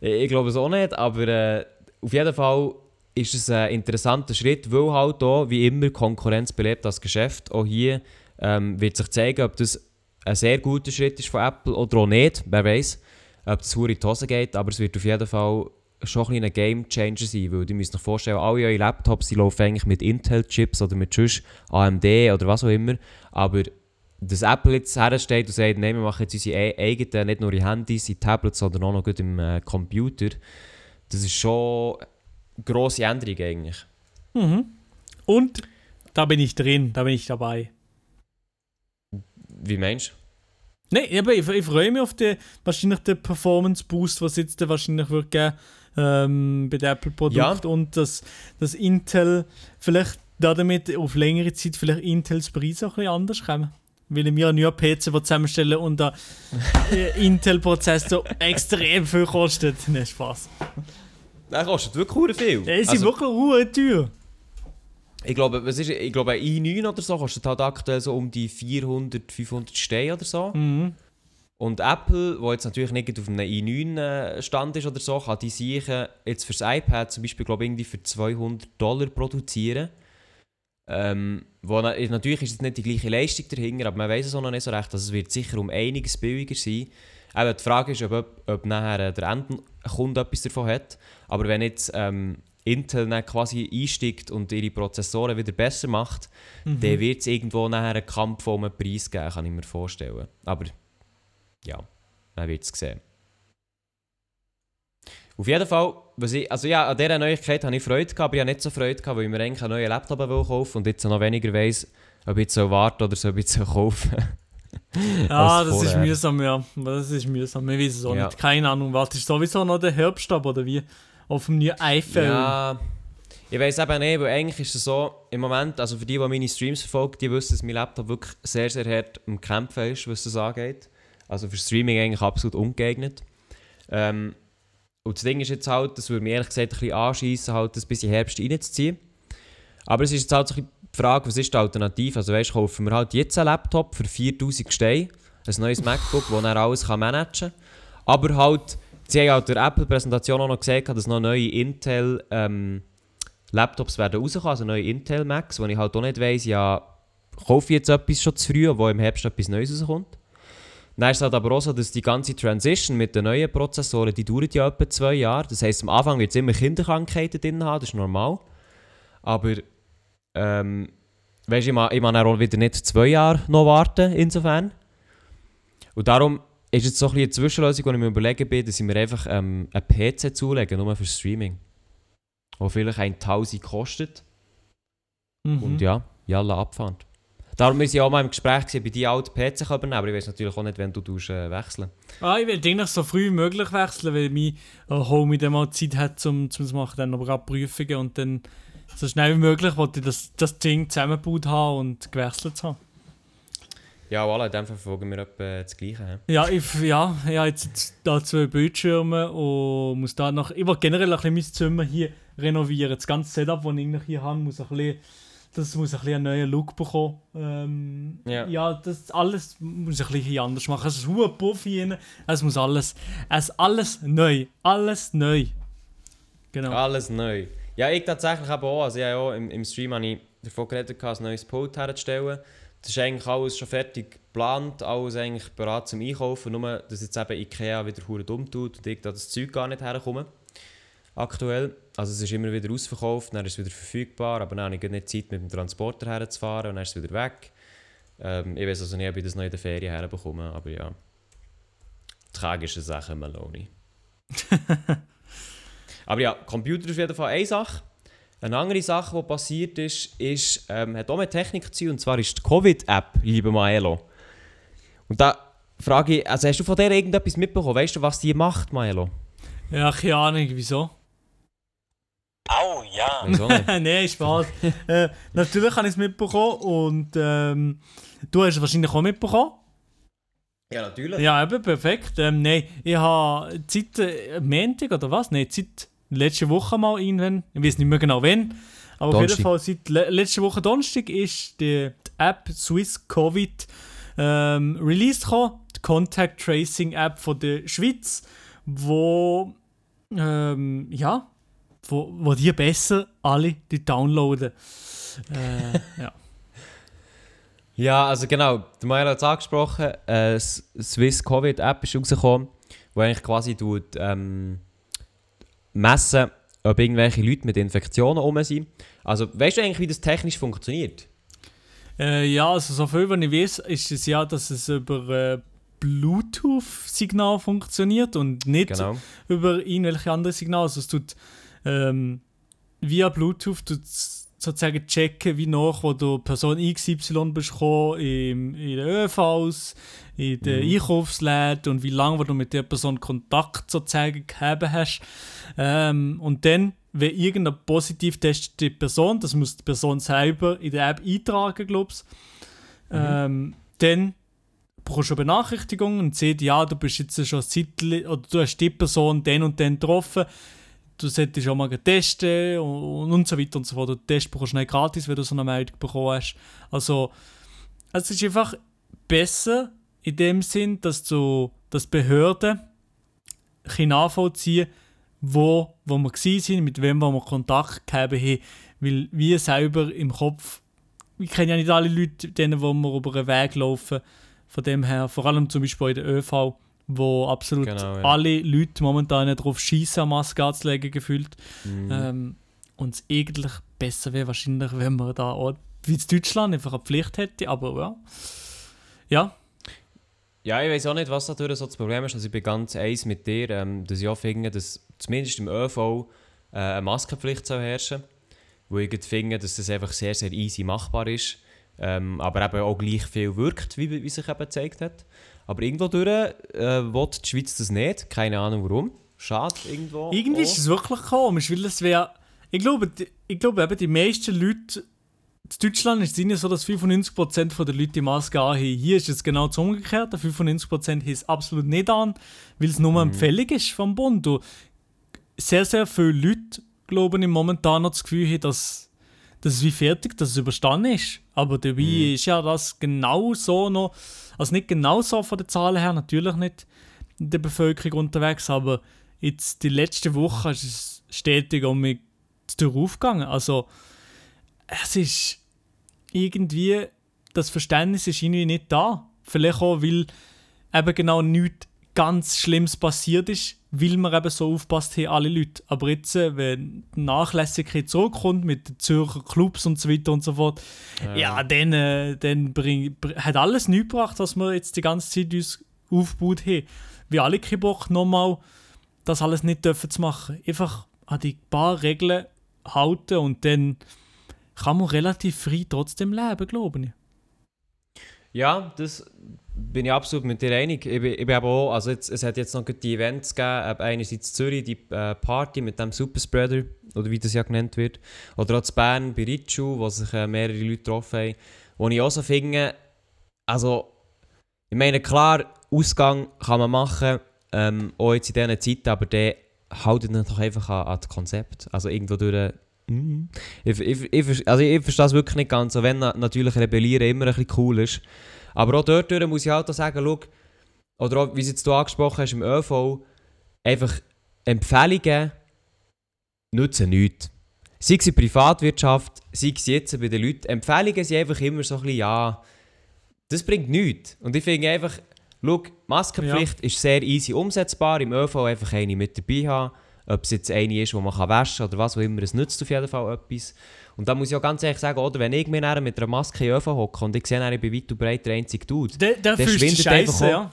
Ich glaube es auch nicht, aber äh, auf jeden Fall ist es ein interessanter Schritt, weil halt auch, wie immer, Konkurrenz belebt das Geschäft. Auch hier ähm, wird sich zeigen, ob das ein sehr guter Schritt ist von Apple oder auch nicht. Wer weiß, ob das in die Hose geht, aber es wird auf jeden Fall schon ein kleiner Game Changer sein, weil ihr müsst euch vorstellen, alle eure Laptops die laufen eigentlich mit Intel-Chips oder mit sonst AMD oder was auch immer, aber dass Apple jetzt hersteht und sagt, nein, wir machen jetzt unsere e- eigenen, nicht nur in Handys, in Tablets, sondern auch noch gut im äh, Computer, das ist schon eine grosse Änderung eigentlich. Und da bin ich drin, da bin ich dabei. Wie meinst du? Nein, aber ich, ich freue mich auf den, wahrscheinlich den Performance Boost, was jetzt dann wahrscheinlich wird geben ähm, bei den Apple-Produkten und dass das Intel vielleicht damit auf längere Zeit vielleicht Intels Preis auch ein bisschen anders kommen. Weil wir ja nur PC zusammenstellen und der äh, Intel-Prozessor extrem viel kostet. Nein, Spaß. Das kostet wirklich hure viel. Ja, sie sind Also, wirklich hure teuer. ich, glaube, was ist, ich glaube, ein i9 oder so kostet halt aktuell so um die 400, 500 Steine oder so. Mhm. Und Apple, wo jetzt natürlich nicht auf einem i9-Stand ist oder so, kann die Sachen jetzt fürs iPad zum Beispiel, glaube ich, irgendwie für 200 Dollar produzieren. Ähm, wo na natürlich ist es nicht die gleiche Leistung dahinter, aber man weiß es auch noch nicht so recht. Also es wird sicher um einiges billiger sein. Aber die Frage ist, ob, ob nachher der Endkunde etwas davon hat. Aber wenn jetzt ähm, Intel dann quasi einsteigt und ihre Prozessoren wieder besser macht, mhm. dann wird es irgendwo nachher einen Kampf um den Preis geben, kann ich mir vorstellen. Aber ja, man wird es sehen. Auf jeden Fall, was ich, also ja, an dieser Neuigkeit habe ich Freude gehabt, aber ich habe nicht so Freude gehabt, weil ich mir eigentlich einen neuen Laptop kaufen und jetzt noch weniger weiss, ob ich jetzt so warten oder so ob ich jetzt kaufen Ja, das ist mühsam, ja. Das ist mühsam. Ich weiß es auch ja. nicht. Keine Ahnung, wartest du sowieso noch den Herbst ab oder wie? Auf dem neuen iPhone? Ja, ich weiß eben nicht, weil eigentlich ist es so, im Moment, also für die, die meine Streams verfolgen, die wissen, dass mein Laptop wirklich sehr, sehr hart im Kämpfen ist, was das angeht. Also für Streaming eigentlich absolut ungeeignet. Ähm, und das Ding ist jetzt halt, das würde mir ehrlich gesagt ein bisschen anschiessen, halt das bis in Herbst reinzuziehen. Aber es ist jetzt halt so die Frage, was ist die Alternative? Also weißt, kaufen wir halt jetzt einen Laptop für 4000 Steine, ein neues MacBook, das er alles managen kann. Aber halt, sie haben halt der Apple-Präsentation auch noch gesagt, dass noch neue Intel ähm, Laptops werden rauskommen, also neue Intel Macs, wo ich halt auch nicht weiss, ja, kaufe ich jetzt etwas schon zu früh, wo im Herbst etwas Neues rauskommt. Dann ist es halt aber auch so, dass die ganze Transition mit den neuen Prozessoren, die dauert ja etwa zwei Jahre. Das heisst, am Anfang wird es immer Kinderkrankheiten drin haben, das ist normal. Aber, ähm, weißt du, ich mag, ich mag auch wieder nicht zwei Jahre noch warten, insofern. Und darum ist jetzt so ein bisschen eine Zwischenlösung, die ich mir überlegen bin, dass ich mir einfach ähm, einen PC zulegen, nur für Streaming. Der vielleicht 1000 kostet. Mhm. Und ja, jalla abfahren. Darum müssen wir auch mal im Gespräch gewesen, bei dir alten PC übernehmen, aber ich weiß natürlich auch nicht, wenn du äh, wechseln ah, Ich will eigentlich so früh wie möglich wechseln, weil mein äh, Homie dann mal Zeit hat, um zu machen, dann aber auch Prüfungen und dann so schnell wie möglich wollte ich das, das Ding zusammengebaut haben und gewechselt haben. Ja, voilà, in dem Fall verfolgen wir etwa das Gleiche. Ja, ich, ja, ich habe jetzt da zwei Bildschirme und muss da noch... Ich will generell ein bisschen mein Zimmer hier renovieren. Das ganze Setup, das ich hier habe, muss ein bisschen das muss ein bisschen einen neuen Look bekommen. Ähm, ja. ja, das alles muss ein bisschen anders machen. Es ist ein Puff hier Es muss alles, es alles neu, alles neu. Genau. Alles neu. Ja, ich tatsächlich aber auch. Also ja, auch im, im Stream habe ich davon geredet, ein neues Pult herzustellen. Das ist eigentlich alles schon fertig geplant, alles eigentlich bereit zum Einkaufen. Nur, dass jetzt eben Ikea wieder hure dumm tut und ich da das Zeug gar nicht herkomme aktuell. Also es ist immer wieder ausverkauft, dann ist es wieder verfügbar, aber dann habe ich nicht Zeit, mit dem Transporter herzufahren und dann ist es wieder weg. Ähm, ich weiß also nicht, ob ich das noch in der Ferien herbekomme, aber ja. Tragische Sache, Maloney. aber ja, Computer ist auf jeden Fall eine Sache. Eine andere Sache, die passiert ist, ist ähm, hat auch mit Technik zu tun, und zwar ist die Covid-App, liebe Maelo. Und da frage ich, also hast du von der irgendetwas mitbekommen? Weißt du, was die macht, Maelo? Ja, keine Ahnung, wieso? Au, ja. Nein, Spaß. äh, natürlich habe ich es mitbekommen und ähm, du hast es wahrscheinlich auch mitbekommen. Ja, natürlich. Ja, eben, perfekt. Ähm, Nein, ich habe seit äh, Montag oder was? Nein, seit letzter Woche mal irgendwann, ich weiß nicht mehr genau wann, aber Donnerstag. auf jeden Fall seit le letzter Woche Donnerstag ist die, die App Swiss Covid ähm, released gekommen, die Contact Tracing App von der Schweiz, wo ähm, ja, wo, wo die besser alle die downloaden. Äh, ja. Ja, also genau, der Mayer hat es angesprochen, äh, Swiss Covid App ist rausgekommen, wo eigentlich quasi tut, ähm, messen, ob irgendwelche Leute mit Infektionen rum sind. Also weißt du eigentlich, wie das technisch funktioniert? Äh, ja, also so viel, wie ich weiß, ist es ja, dass es über äh, Bluetooth-Signal funktioniert und nicht genau. über irgendwelche anderen Signale. Also es tut ähm, via Bluetooth sozusagen checken, wie nach, wo du Person XY bist gekommen, im, in den ÖVs, in den mhm. Einkaufsläden und wie lange du mit der Person Kontakt sozusagen gehabt hast. Ähm, und dann, wenn irgendeine positiv testete Person, das muss die Person selber in der App eintragen, glaube ich, mhm. ähm, dann bekommst du eine Benachrichtigung und siehst, ja, du bist jetzt schon Zeit, oder du hast die Person den und den getroffen, du solltest auch mal testen und, und so weiter und so fort. Du Test bekommst du nicht gratis, wenn du so eine Meldung bekommen hast. Also, es ist einfach besser in dem Sinn, dass so, dass Behörden nachvollziehen, wo, wo wir waren, mit wem wir Kontakt gehabt haben, weil wir selber im Kopf, ich kenne ja nicht alle Leute, denen, wo wir über einen Weg laufen, von dem her, vor allem zum Beispiel in der ÖV, wo absolut Genau, ja. alle Leute momentan darauf schießen, Maske anzulegen, gefühlt. Mhm. Ähm, und es eigentlich besser wäre wahrscheinlich, wenn man da auch, wie in Deutschland, einfach eine Pflicht hätte, aber ja. Ja, Ja, ich weiß auch nicht, was natürlich so das Problem ist. Also ich bin ganz eins mit dir, ähm, dass ich auch finde, dass zumindest im ÖV äh, eine Maskenpflicht soll herrschen Wo ich finde, dass das einfach sehr, sehr easy machbar ist. Ähm, aber eben auch gleich viel wirkt, wie, wie sich eben gezeigt hat. Aber irgendwo durch äh, will die Schweiz das nicht. Keine Ahnung warum. Schade irgendwo. Irgendwie auch. ist es wirklich komisch, weil es wäre. Ich glaube, die- ich glaube eben, die meisten Leute. In Deutschland ist es nicht so, dass 95% der Leute die Maske anhaben. Hier ist es genau das Umgekehrte. 95% haben es absolut nicht an, weil es nur eine Empfehlung ist vom Bund. Und sehr, sehr viele Leute glauben im momentan noch das Gefühl haben, dass, dass es wie fertig, dass es überstanden ist. Aber dabei ist ja das genau so noch, also nicht genau so von den Zahlen her, natürlich nicht in der Bevölkerung unterwegs, aber jetzt die letzte Woche ist es stetig um mich aufgegangen. Also es ist irgendwie, das Verständnis ist irgendwie nicht da. Vielleicht auch, weil eben genau nichts ganz Schlimmes passiert ist, weil wir eben so aufpasst haben, alle Leute. Aber jetzt, äh, wenn die Nachlässigkeit zurückkommt mit den Zürcher Clubs und so weiter und so fort, ja, dann, äh, dann bring, br- hat alles nichts gebracht, was wir jetzt die ganze Zeit uns aufgebaut haben. Wir alle keinen Bock, nochmal das alles nicht dürfen zu machen. Einfach an die paar Regeln halten und dann kann man relativ frei trotzdem leben, glaube ich. Ja, das bin ich absolut mit dir einig. Ich bin, ich bin auch, also jetzt, es hat jetzt noch die Events gegeben, eben einerseits Zürich, die äh, Party mit dem Superspreader, oder wie das ja genannt wird, oder auch in Bern bei Ritschu, wo sich äh, mehrere Leute getroffen haben, wo ich auch so finde, also, ich meine, klar, Ausgang kann man machen, ähm, auch jetzt in diesen Zeiten, aber der haltet doch einfach an, an das Konzept. Also irgendwo durch... Mm. Ich, ich, ich, also ich verstehe es wirklich nicht ganz, auch wenn na, natürlich Rebellieren immer ein bisschen cool ist. Aber auch dort muss ich halt auch sagen, schau, oder auch, wie jetzt du angesprochen hast im ÖV, einfach Empfehlungen nützen nichts. Sei es in der Privatwirtschaft, sei es jetzt bei den Leuten. Empfehlungen sind einfach immer so ein bisschen, ja, das bringt nichts. Und ich finde einfach, schau, Maskenpflicht ist sehr easy umsetzbar, im ÖV einfach eine mit dabei haben. Ob es jetzt eine ist, die man kann waschen kann oder was auch immer, es nützt auf jeden Fall etwas. Und da muss ich auch ganz ehrlich sagen, oder wenn ich mir mit einer Maske in den hocke und ich sehe, dann, ich bin weit und breit der einzige Dude, Der fühlst du schwindet einfach auch. ja.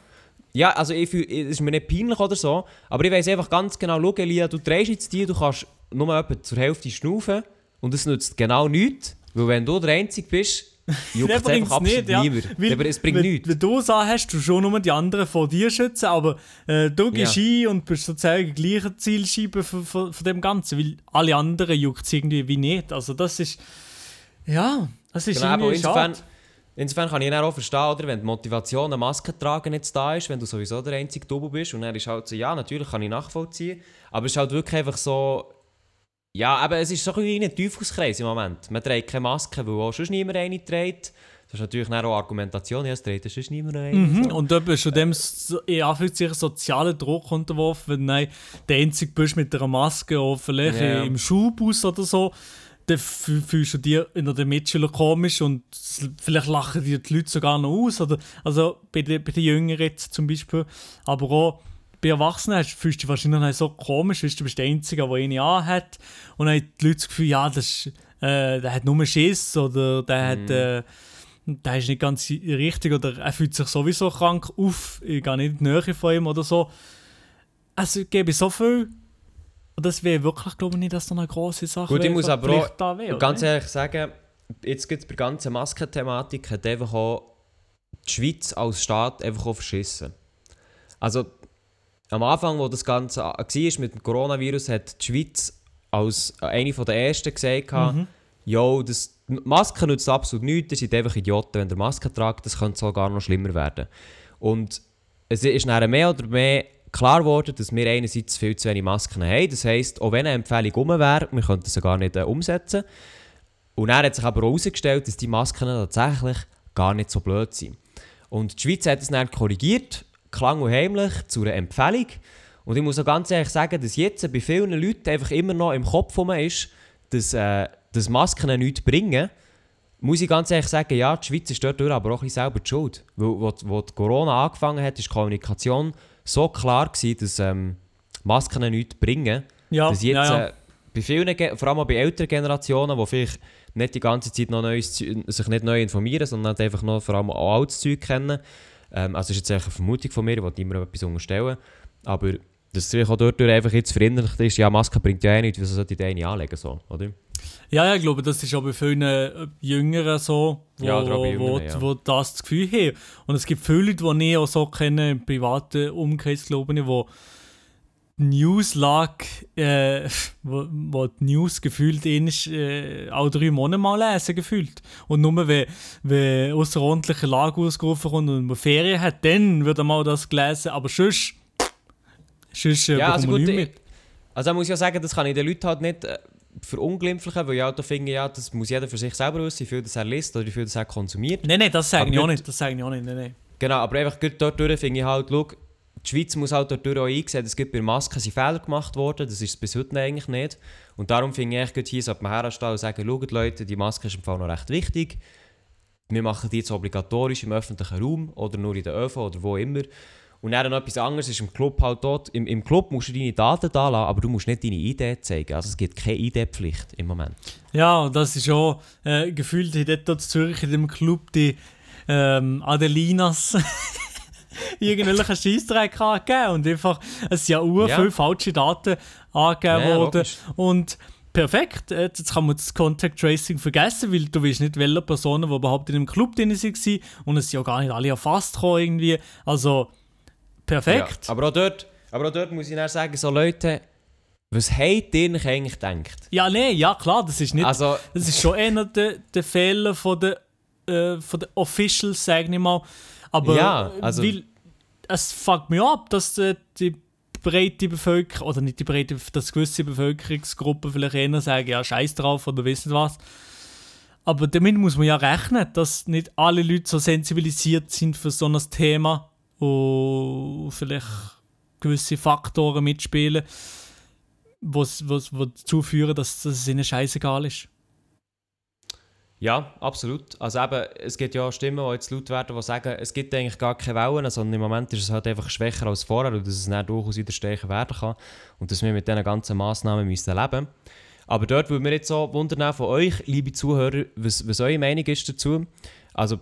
ja, also ich fühl, es ist mir nicht peinlich oder so, aber ich weiß einfach ganz genau, schau Elia, du drehst jetzt die, du kannst nur etwa zur Hälfte schnaufen und es nützt genau nichts, weil wenn du der Einzige bist, juckt es einfach nicht, ja. niemand. Weil- Aber es bringt wenn, nichts. Wenn du es hast, du schon nur die anderen vor dir schützen, aber äh, du gehst ein und bist sozusagen die gleiche Zielscheibe von, von, von dem Ganzen, weil alle anderen juckt es irgendwie wie nicht. Also das ist, ja, das ist Genau, irgendwie insofern, schade. insofern kann ich dann auch verstehen, oder, wenn die Motivation, eine Maske tragen jetzt da ist, wenn du sowieso der einzige Double bist und dann ist halt so, ja, natürlich kann ich nachvollziehen, aber es ist halt wirklich einfach so, ja, aber es ist so ein bisschen ein Teufelskreis im Moment. Man trägt keine Maske, weil auch sonst niemand eine trägt. Das ist natürlich auch Argumentation, ja, es trägt sonst niemand eine. Mhm. so. Und du bist schon dem so- in Anführungszeichen sozialen Druck unterworfen, wenn du der Einzige bist mit einer Maske oder vielleicht Ja. im Schulbus oder so, dann fü- fühlst du dir in den Mitschülern komisch und vielleicht lachen dir die Leute sogar noch aus. Oder, also bei den, bei den Jüngeren jetzt zum Beispiel. Aber auch bei Erwachsenen hast- fühlst du dich wahrscheinlich so komisch, weil du bist der Einzige, der eine anhat. Und dann haben die Leute das Gefühl, ja, das ist, äh, der hat nur Schiss oder der hat... Äh, der ist nicht ganz richtig oder er fühlt sich sowieso krank auf, ich gehe nicht in die Nähe von ihm oder so. Also ich gebe so viel. Und das wäre wirklich, glaube ich, nicht, dass da eine grosse Sache Gut, ich muss so aber auch da wäre, ganz ehrlich sagen, jetzt gibt es bei der ganzen Maskenthematik hat einfach auch die Schweiz als Staat einfach auch verschissen. Also am Anfang, wo das Ganze war mit dem Coronavirus, hat die Schweiz als eine der ersten gesagt, Mhm. Jo, das, Masken nützt absolut nichts, ihr seid einfach Idioten, wenn ihr Masken tragt, das könnte sogar noch schlimmer werden. Und es ist dann mehr oder mehr klar geworden, dass wir einerseits viel zu wenig Masken haben. Das heisst, auch wenn eine Empfehlung rum wäre, wir könnten sie gar nicht äh, umsetzen. Und dann hat sich aber herausgestellt, dass die Masken tatsächlich gar nicht so blöd sind. Und die Schweiz hat es dann korrigiert, klang und heimlich, zu einer Empfehlung. Und ich muss auch ganz ehrlich sagen, dass jetzt bei vielen Leuten einfach immer noch im Kopf rum ist, dass, äh, dass Masken nichts bringen. Muss ich ganz ehrlich sagen, ja, die Schweiz ist dort aber auch ein bisschen selber die schuld. Weil, wo, wo Corona angefangen hat, ist die Kommunikation so klar gewesen, dass ähm, Masken nichts bringen. Ja, dass jetzt ja, ja. Äh, bei vielen, Ge- vor allem bei älteren Generationen, die vielleicht nicht die ganze Zeit noch neues, sich nicht neu informieren, sondern halt einfach noch vor allem auch altes Zeug kennen. Ähm, also ist jetzt eine Vermutung von mir, ich will niemandem etwas unterstellen. Aber dass es vielleicht auch dort einfach jetzt verinnerlicht ist, ja, Maske bringt ja eh nichts, wieso sollte ich die eine anlegen, so, oder? Ja, ja, ich glaube, das ist auch bei vielen äh, Jüngeren so, wo, Ja, wo, ja. wo das das Gefühl haben. Und es gibt viele Leute, die ich auch so kenne, im privaten Umkreis, glaube ich, wo die Newslage, äh, wo, wo die News gefühlt ähnlich, äh, auch drei Monate mal lesen gefühlt. Und nur wenn, wenn außerordentliche Lage ausgerufen kommt und man Ferien hat, dann wird mal das gelesen, aber sonst, sonst äh, Ja, also man gut, nichts mit. Also muss ich ja sagen, das kann ich den Leuten halt nicht äh, verunglimpflichen, weil ich halt auch finde, ja, das muss jeder für sich selber wissen, wie viel das er liest oder wie viel das er konsumiert. Nein, nein, das sage ich auch nicht, das sage ich auch nicht, nein, nein. Genau, aber einfach dort durch finde ich halt, schau, die Schweiz muss halt dort durch auch einsehen, dass gut bei Masken sind Fehler gemacht worden, das ist es bis heute eigentlich nicht. Und darum finde ich, hier sollte man herstellen und sagen, schaut Leute, die Maske ist im Fall noch recht wichtig. Wir machen die jetzt obligatorisch im öffentlichen Raum oder nur in der ÖV oder wo immer. Und dann noch etwas anderes ist im Club halt dort. Im, Im Club musst du deine Daten da lassen, aber du musst nicht deine ID zeigen. Also es gibt keine ID-Pflicht im Moment. Ja, und das ist auch äh, gefühlt dort in Zürich in dem Club die ähm, Adelinas irgendwelche Scheissdreck angegeben und einfach, es sind ja ur Ja. viele falsche Daten angegeben Ja, worden logisch. und perfekt, jetzt kann man das Contact Tracing vergessen, weil du weißt nicht, welche Personen, die überhaupt in dem Club drin waren und es sind ja gar nicht alle erfasst gekommen irgendwie, also perfekt. Ja, aber, auch dort, aber auch dort muss ich dann sagen, so Leute, was habt ihr euch eigentlich gedacht? Ja, nee, ja klar, das ist nicht Also, Das ist schon einer der, der Fehler von der, äh, von der Officials, sage ich mal. Aber Ja, äh, also- weil, es fuckt mich ab, dass äh, die breite Bevölkerung, oder nicht die breite, dass gewisse Bevölkerungsgruppen vielleicht eher sagen, ja, scheiß drauf oder wissen was. Aber damit muss man ja rechnen, dass nicht alle Leute so sensibilisiert sind für so ein Thema und vielleicht gewisse Faktoren mitspielen, was, was, was dazu führen, dass es ihnen scheißegal ist. Ja, absolut. Also eben, es gibt ja auch Stimmen, die jetzt laut werden, die sagen, es gibt eigentlich gar keine Wellen, sondern im Moment ist es halt einfach schwächer als vorher und dass es dann durchaus wieder stärker werden kann und dass wir mit diesen ganzen Massnahmen müssen leben Aber dort würde mir jetzt so wundern von euch, liebe Zuhörer, was, was eure Meinung ist dazu. Also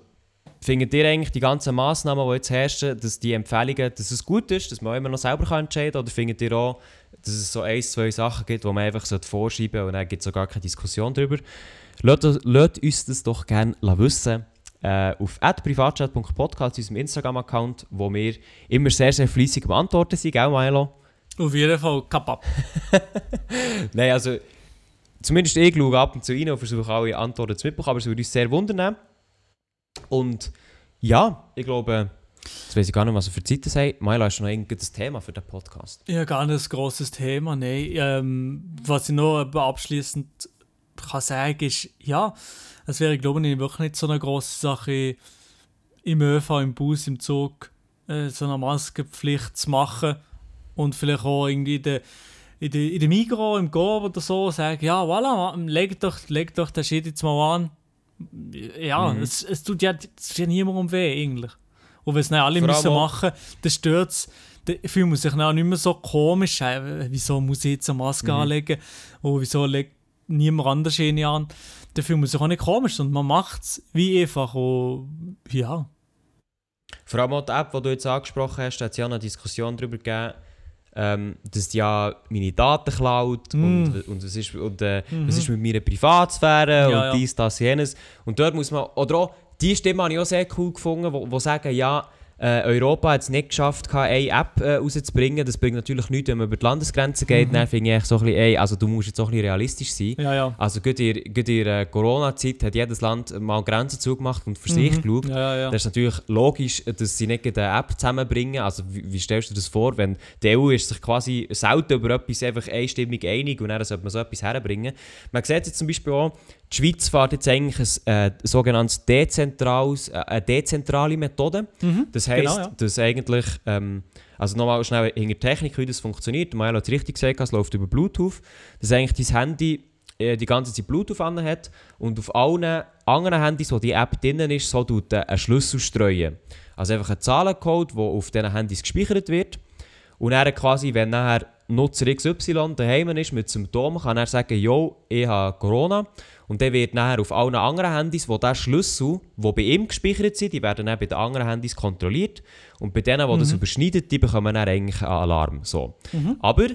findet ihr eigentlich die ganzen Massnahmen, die jetzt herrschen, dass die Empfehlungen, dass es gut ist, dass man auch immer noch selber kann entscheiden kann? Oder findet ihr auch, dass es so ein, zwei Sachen gibt, die man einfach vorschieben sollte und dann gibt es auch gar keine Diskussion darüber? Lasst, uns das doch gerne wissen. Äh, auf privatchat.podcast, unserem Instagram-Account, wo wir immer sehr, sehr fleissig am Antworten sind, gell, Milo? Auf jeden Fall kapap. Nein, also zumindest ich schaue ab und zu rein und versuche alle Antworten zu mitbekommen, aber es würde uns sehr wundern. Und ja, ich glaube, jetzt weiß ich gar nicht, was ihr für Zeiten sagt. Milo, hast du noch irgendein Thema für den Podcast? Ja, gar nicht ein grosses Thema, nein. Ähm, was ich noch abschließend kann sagen ist, ja, es wäre, glaube ich, wirklich nicht so eine grosse Sache im ÖV, im Bus, im Zug äh, so eine Maskenpflicht zu machen und vielleicht auch irgendwie in der in der, in der Migros, im Go oder so sagen, ja, voilà, leg doch, leg doch den Shit jetzt mal an. Ja, Mhm. es, es, tut ja, es tut ja niemandem weh, eigentlich. Und wenn es nicht alle Vor müssen machen, dann stört es. Dann fühlt man sich dann auch nicht mehr so komisch. Äh, wieso muss ich jetzt eine Maske Mhm. anlegen? Und wieso legt niemand anders eine an? Fühlt man sich auch nicht komisch und man macht es wie einfach. Und, ja. Vor allem auch die App, die du jetzt angesprochen hast, da hat es ja auch eine Diskussion darüber gegeben, ähm, dass die ja meine Daten klaut Mm. und, und, was, ist, und äh, was ist mit meiner Privatsphäre Ja, ja. und dies, das, jenes. Und dort muss man, oder auch, die Stimme habe ich auch sehr cool gefunden, wo, wo sagen, ja, äh, Europa hat es nicht geschafft, eine App äh, rauszubringen. Das bringt natürlich nichts, wenn man über die Landesgrenzen geht. Mhm. Dann finde ich so ein bisschen, ey, also du musst jetzt auch ein bisschen realistisch sein. Ja, ja. Also gerade in, in der Corona-Zeit hat jedes Land mal Grenzen zugemacht und für sich Mhm. geschaut. Ja, ja. Das ist natürlich logisch, dass sie nicht eine App zusammenbringen. Also wie, wie stellst du dir das vor, wenn die EU ist sich quasi selten über etwas einfach einstimmig einig und dann sollte man so etwas herbringen. Man sieht jetzt zum Beispiel auch, die Schweiz fährt jetzt eigentlich ein äh, sogenanntes dezentrales, äh, eine dezentrale Methode. Mhm, Das heisst, genau, ja. dass eigentlich, ähm, also nochmal schnell in der Technik, wie das funktioniert. Mael hat es richtig gesagt, es läuft über Bluetooth. Dass eigentlich dein Handy äh, die ganze Zeit Bluetooth an hat und auf allen anderen Handys, wo die App drin ist, so tut er einen Schlüssel streuen. Also einfach ein Zahlencode, der auf diesen Handys gespeichert wird. Und er quasi, wenn nachher Nutzer XY daheim ist mit Symptomen, kann er sagen, yo, ich habe Corona. Und dann wird nachher auf allen anderen Handys, wo der Schlüssel, die bei ihm gespeichert sind, die werden dann bei den anderen Handys kontrolliert. Und bei denen, die das überschneidet, die bekommen dann eigentlich einen Alarm. So. Aber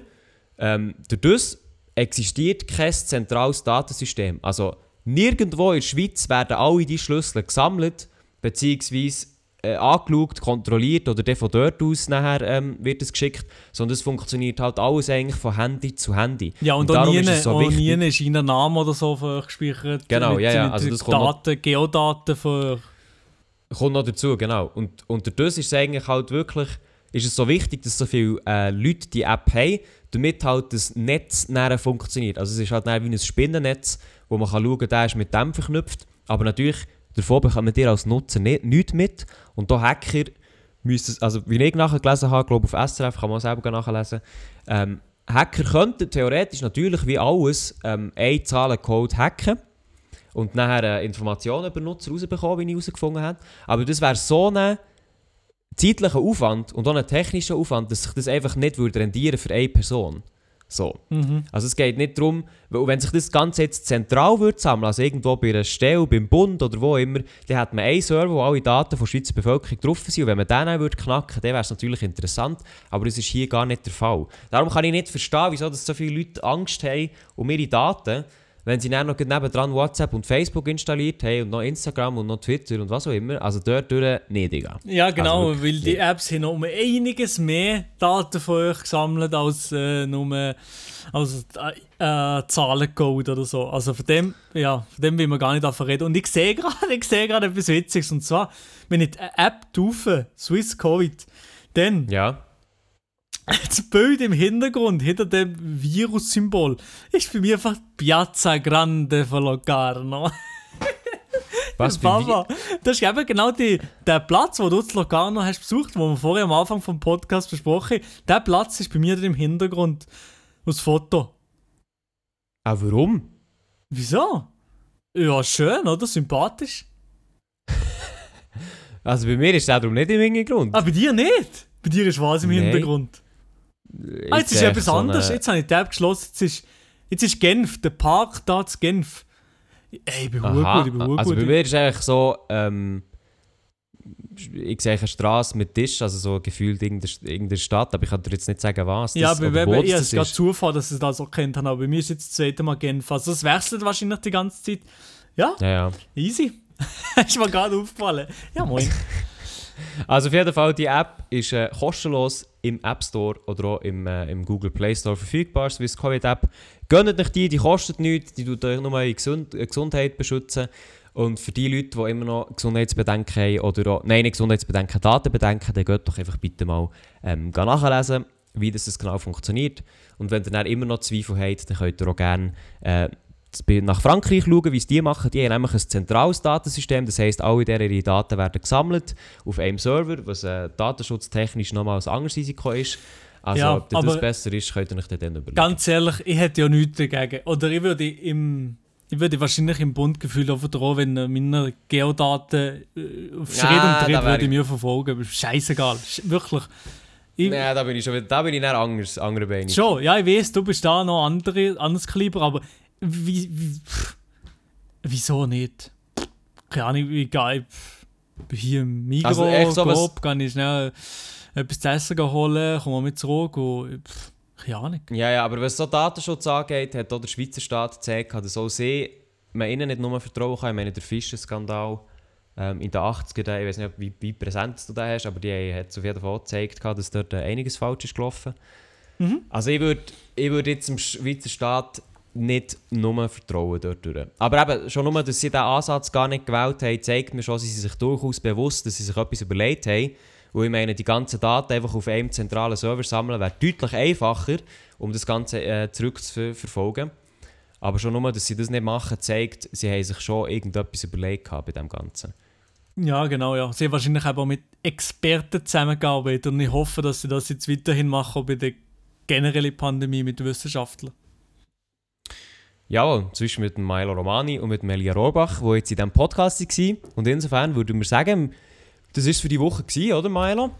ähm, durch das existiert kein zentrales Datensystem. Also nirgendwo in der Schweiz werden alle diese Schlüssel gesammelt, beziehungsweise äh, angeschaut, kontrolliert oder dann von dort aus nachher ähm, wird es geschickt, sondern es funktioniert halt alles eigentlich von Handy zu Handy. Ja, und, auch darum nie, ist es so wichtig- nie ist Ihnen Name oder so gespeichert. Genau, mit, ja, ja, Mit also das kommt noch- Daten, Geodaten von euch. Kommt noch dazu, genau. Und, und durch das ist es eigentlich halt wirklich ist es so wichtig, dass so viele äh, Leute die App haben, damit halt das Netz näher funktioniert. Also es ist halt näher wie ein Spinnennetz, wo man kann schauen kann, der ist mit dem verknüpft. Aber natürlich, davon bekommen ihr als Nutzer nicht, nichts mit. Und da Hacker müssen, also wie ich nachgelesen habe, glaube auf SRF, kann man selber nachlesen, ähm, Hacker könnten theoretisch natürlich wie alles ähm, einen Zahlencode hacken und nachher äh, Informationen über Nutzer rausbekommen, wie ich herausgefunden habe. Aber das wäre so ein zeitlicher Aufwand und auch ein technischer Aufwand, dass sich das einfach nicht würde rendieren für eine Person. So. Mhm. Also es geht nicht darum, wenn sich das Ganze jetzt zentral würde sammeln, also irgendwo bei einer Stelle, beim Bund oder wo immer, dann hat man einen Server, wo alle Daten von der Schweizer Bevölkerung drauf sind und wenn man den dann würde knacken, dann wäre es natürlich interessant, aber das ist hier gar nicht der Fall. Darum kann ich nicht verstehen, wieso dass so viele Leute Angst haben um ihre Daten, wenn sie dann noch nebendran WhatsApp und Facebook installiert haben und noch Instagram und noch Twitter und was auch immer, also dort durch nicht, Digga. Ja, genau, Also weil die Apps haben noch um einiges mehr Daten von euch gesammelt als äh, nur als, äh, äh, Zahlencode oder so. Also von dem, ja, von dem will man gar nicht davon reden. Und ich sehe gerade, ich sehe gerade etwas Witziges. Und zwar, wenn ich die App taufe, Swiss Covid, dann Ja. Das Bild im Hintergrund, hinter dem Virus-Symbol, ist bei mir einfach Piazza Grande von Locarno. Was für Papa, das ist eben genau die, der Platz, wo du in Locarno hast besucht, wo wir vorher am Anfang vom Podcast besprochen haben. Der Platz ist bei mir im Hintergrund aus Foto. Ah, warum? Wieso? Ja, schön, oder? Sympathisch. Also bei mir ist es darum nicht im Hintergrund. Ah, bei dir nicht? Bei dir ist was im Nein. Hintergrund. Ah, jetzt ist etwas so eine- anderes. Jetzt habe ich die App geschlossen. Jetzt ist, jetzt ist Genf, der Park da zu Genf. Ey, ich bin Aha, gut, ich bin gut. also bei mir ist eigentlich so, ähm, ich sehe eine Straße mit Tisch, also so gefühlt irgendeine, Stadt, aber ich kann dir jetzt nicht sagen, was Ja, das wo ich das es gerade ist. Zufall, dass ich das auch kennt habe, aber bei mir ist jetzt das zweite Mal Genf. Also es wechselt wahrscheinlich die ganze Zeit. Ja, Ja, ja. easy. ist mir gerade aufgefallen. Ja, moin. Also auf jeden Fall, die App ist äh, kostenlos im App Store oder auch im, äh, im Google Play Store verfügbar, Swiss Covid App. Gönnt euch die, die kostet nichts, die tut euch nur eure Gesund äh, Gesundheit beschützen. Und für die Leute, die immer noch Gesundheitsbedenken haben oder auch, nein, nicht Gesundheitsbedenken, Datenbedenken, dann geht doch einfach bitte mal ähm, nachlesen, wie das genau funktioniert. Und wenn ihr dann immer noch Zweifel habt, dann könnt ihr auch gerne äh, nach Frankreich schauen, wie es die machen. Die haben nämlich ein zentrales Datensystem, das heisst, alle ihre Daten werden gesammelt auf einem Server, was äh, datenschutztechnisch nochmal ein anderes Risiko ist. Also Ja, ob das besser ist, könnt ihr euch dann überlegen. Ganz ehrlich, ich hätte ja nichts dagegen. Oder ich würde im. Ich würde wahrscheinlich im Bundgefühl auch vertrauen, wenn meine Geodaten äh, auf Ja, Schritt und da Tritt würde ich- mir verfolgen. Scheißegal. Sch- Wirklich. Ich, Nein, da bin ich schon wieder, da bin ich dann anders, andere Beine. Schon, ja, ich weiß, du bist da noch andere, anderes Kaliber, aber wie, wie, pff, wieso nicht? Keine Ahnung, wie geil. pff, Hier im Migros, Also echt so grob, kann ich schnell etwas zu essen holen, komme mal mit zurück und pff, keine Ahnung. Ja, ja, aber was so Datenschutz angeht, hat auch der Schweizer Staat gezeigt, dass auch sie man ihnen nicht nur vertrauen kann. Ich meine, der Fischerskandal ähm, in den 80er, Jahren, ich weiß nicht, wie, wie präsent du den hast, aber die hat auf jeden Fall gezeigt, dass dort einiges falsch ist gelaufen. Also ich würde ich würd jetzt dem Schweizer Staat nicht nur vertrauen dort. Aber eben, schon nur, dass sie diesen Ansatz gar nicht gewählt haben, zeigt mir schon, dass sie sich durchaus bewusst, dass sie sich etwas überlegt haben. Weil ich meine, die ganzen Daten einfach auf einem zentralen Server sammeln, wäre deutlich einfacher, um das Ganze äh, zurückzuverfolgen. Aber schon nur, dass sie das nicht machen, zeigt, sie haben sich schon irgendetwas überlegt bei dem Ganzen. Ja, genau, ja. Sie haben wahrscheinlich auch mit Experten zusammengearbeitet und ich hoffe, dass sie das jetzt weiterhin machen, bei der generellen Pandemie mit Wissenschaftlern. Ja, zwischen mit Milo Romani und mit dem Elia Rohrbach, die jetzt in diesem Podcast waren. Und insofern würde wir sagen, das war für die Woche, gewesen, oder Milo?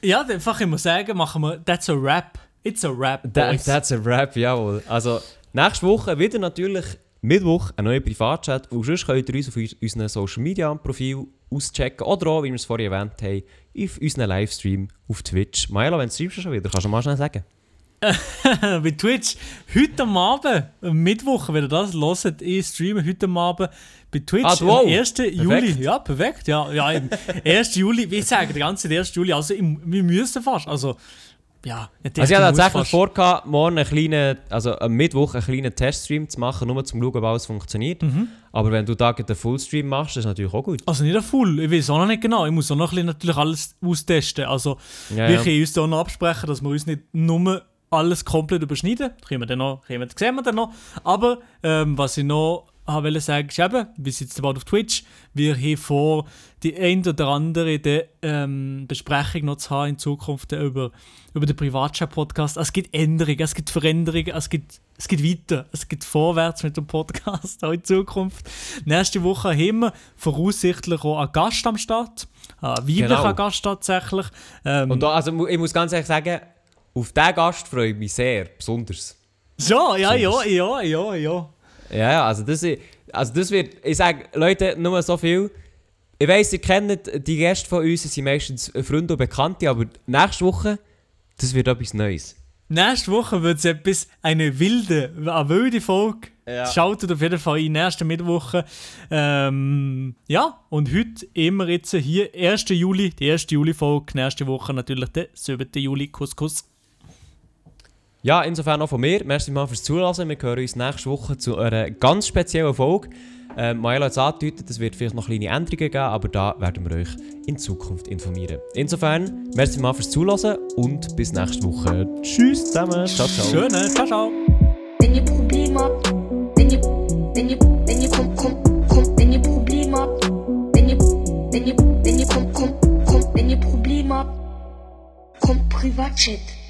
Ja, einfach immer sagen, machen wir, that's a rap. It's a rap, That, boys. that's a rap, jawohl. Also, nächste Woche wieder natürlich Mittwoch ein neuer Privatchat. Und sonst könnt ihr uns auf uns- unseren Social Media Profil auschecken. Oder auch, wie wir es vorhin erwähnt haben, auf unseren Livestream auf Twitch. Milo, wenn du streamst schon wieder, kannst du mal schnell sagen. bei Twitch. Heute Abend, am Mittwoch, wenn ihr das hört, ich streame heute Abend bei Twitch. Ah, wow. Am 1. Juli. Perfekt. Ja, perfekt. Ja, ja, im 1. Juli, wie ich sage, der ganze 1. Juli, also wir müssen fast. Also, ja, nicht Also ich hatte tatsächlich vor, morgen einen kleinen, also am Mittwoch einen kleinen Teststream zu machen, nur um zu schauen, ob alles funktioniert. Mhm. Aber wenn du da den Fullstream machst, das ist natürlich auch gut. Also nicht ein Full, ich weiß auch noch nicht genau. Ich muss auch noch ein bisschen natürlich alles austesten. Also Ja, wir ja. können uns da auch noch absprechen, dass wir uns nicht nur alles komplett überschneiden. Das können wir dann noch, können wir, das sehen wir dann noch. Aber ähm, was ich noch habe wollte sagen, ist eben, wir sind jetzt bald auf Twitch, wir haben vor, die ein oder andere de, ähm, Besprechung noch zu haben in Zukunft über, über den Privatchat-Podcast. Es gibt Änderungen, es gibt Veränderungen, es gibt, es geht weiter, es geht vorwärts mit dem Podcast auch in Zukunft. Nächste Woche haben wir voraussichtlich auch einen Gast am Start. Einen weiblichen Genau. Gast tatsächlich. Ähm, Und da, also ich muss ganz ehrlich sagen, auf diesen Gast freue ich mich sehr, besonders. ja, ja, ja, Besonders. ja, ja, ja. Ja, ja, also das, also das wird, ich sage, Leute, nur so viel. Ich weiss, ihr kennt die Gäste von uns, es sind meistens Freunde und Bekannte, aber nächste Woche, das wird etwas Neues. Nächste Woche wird es etwas, eine wilde, eine wilde Folge. Ja. Schaltet auf jeden Fall in nächste Mittwoche. Ähm, ja, und heute immer jetzt hier 1. Juli, die 1. Juli-Folge. Nächste Woche natürlich der 7. Juli. Kuss, Kuss. Ja, insofern auch von mir. Merci mal fürs Zuhören. Wir hören uns nächste Woche zu einer ganz speziellen Folge. Ähm, Maela hat es angedeutet, es wird vielleicht noch kleine Änderungen geben, aber da werden wir euch in Zukunft informieren. Insofern, merci mal fürs Zuhören und bis nächste Woche. Tschüss zusammen. Ciao, ciao. Schöne, ciao, ciao. Wenn ihr Probleme habt, wenn ihr, wenn ihr, wenn ihr kommt, kommt, kommt, wenn ihr Probleme habt, wenn ihr, wenn ihr, wenn ihr kommt, kommt, kommt, wenn ihr Probleme habt, kommt Privatchat.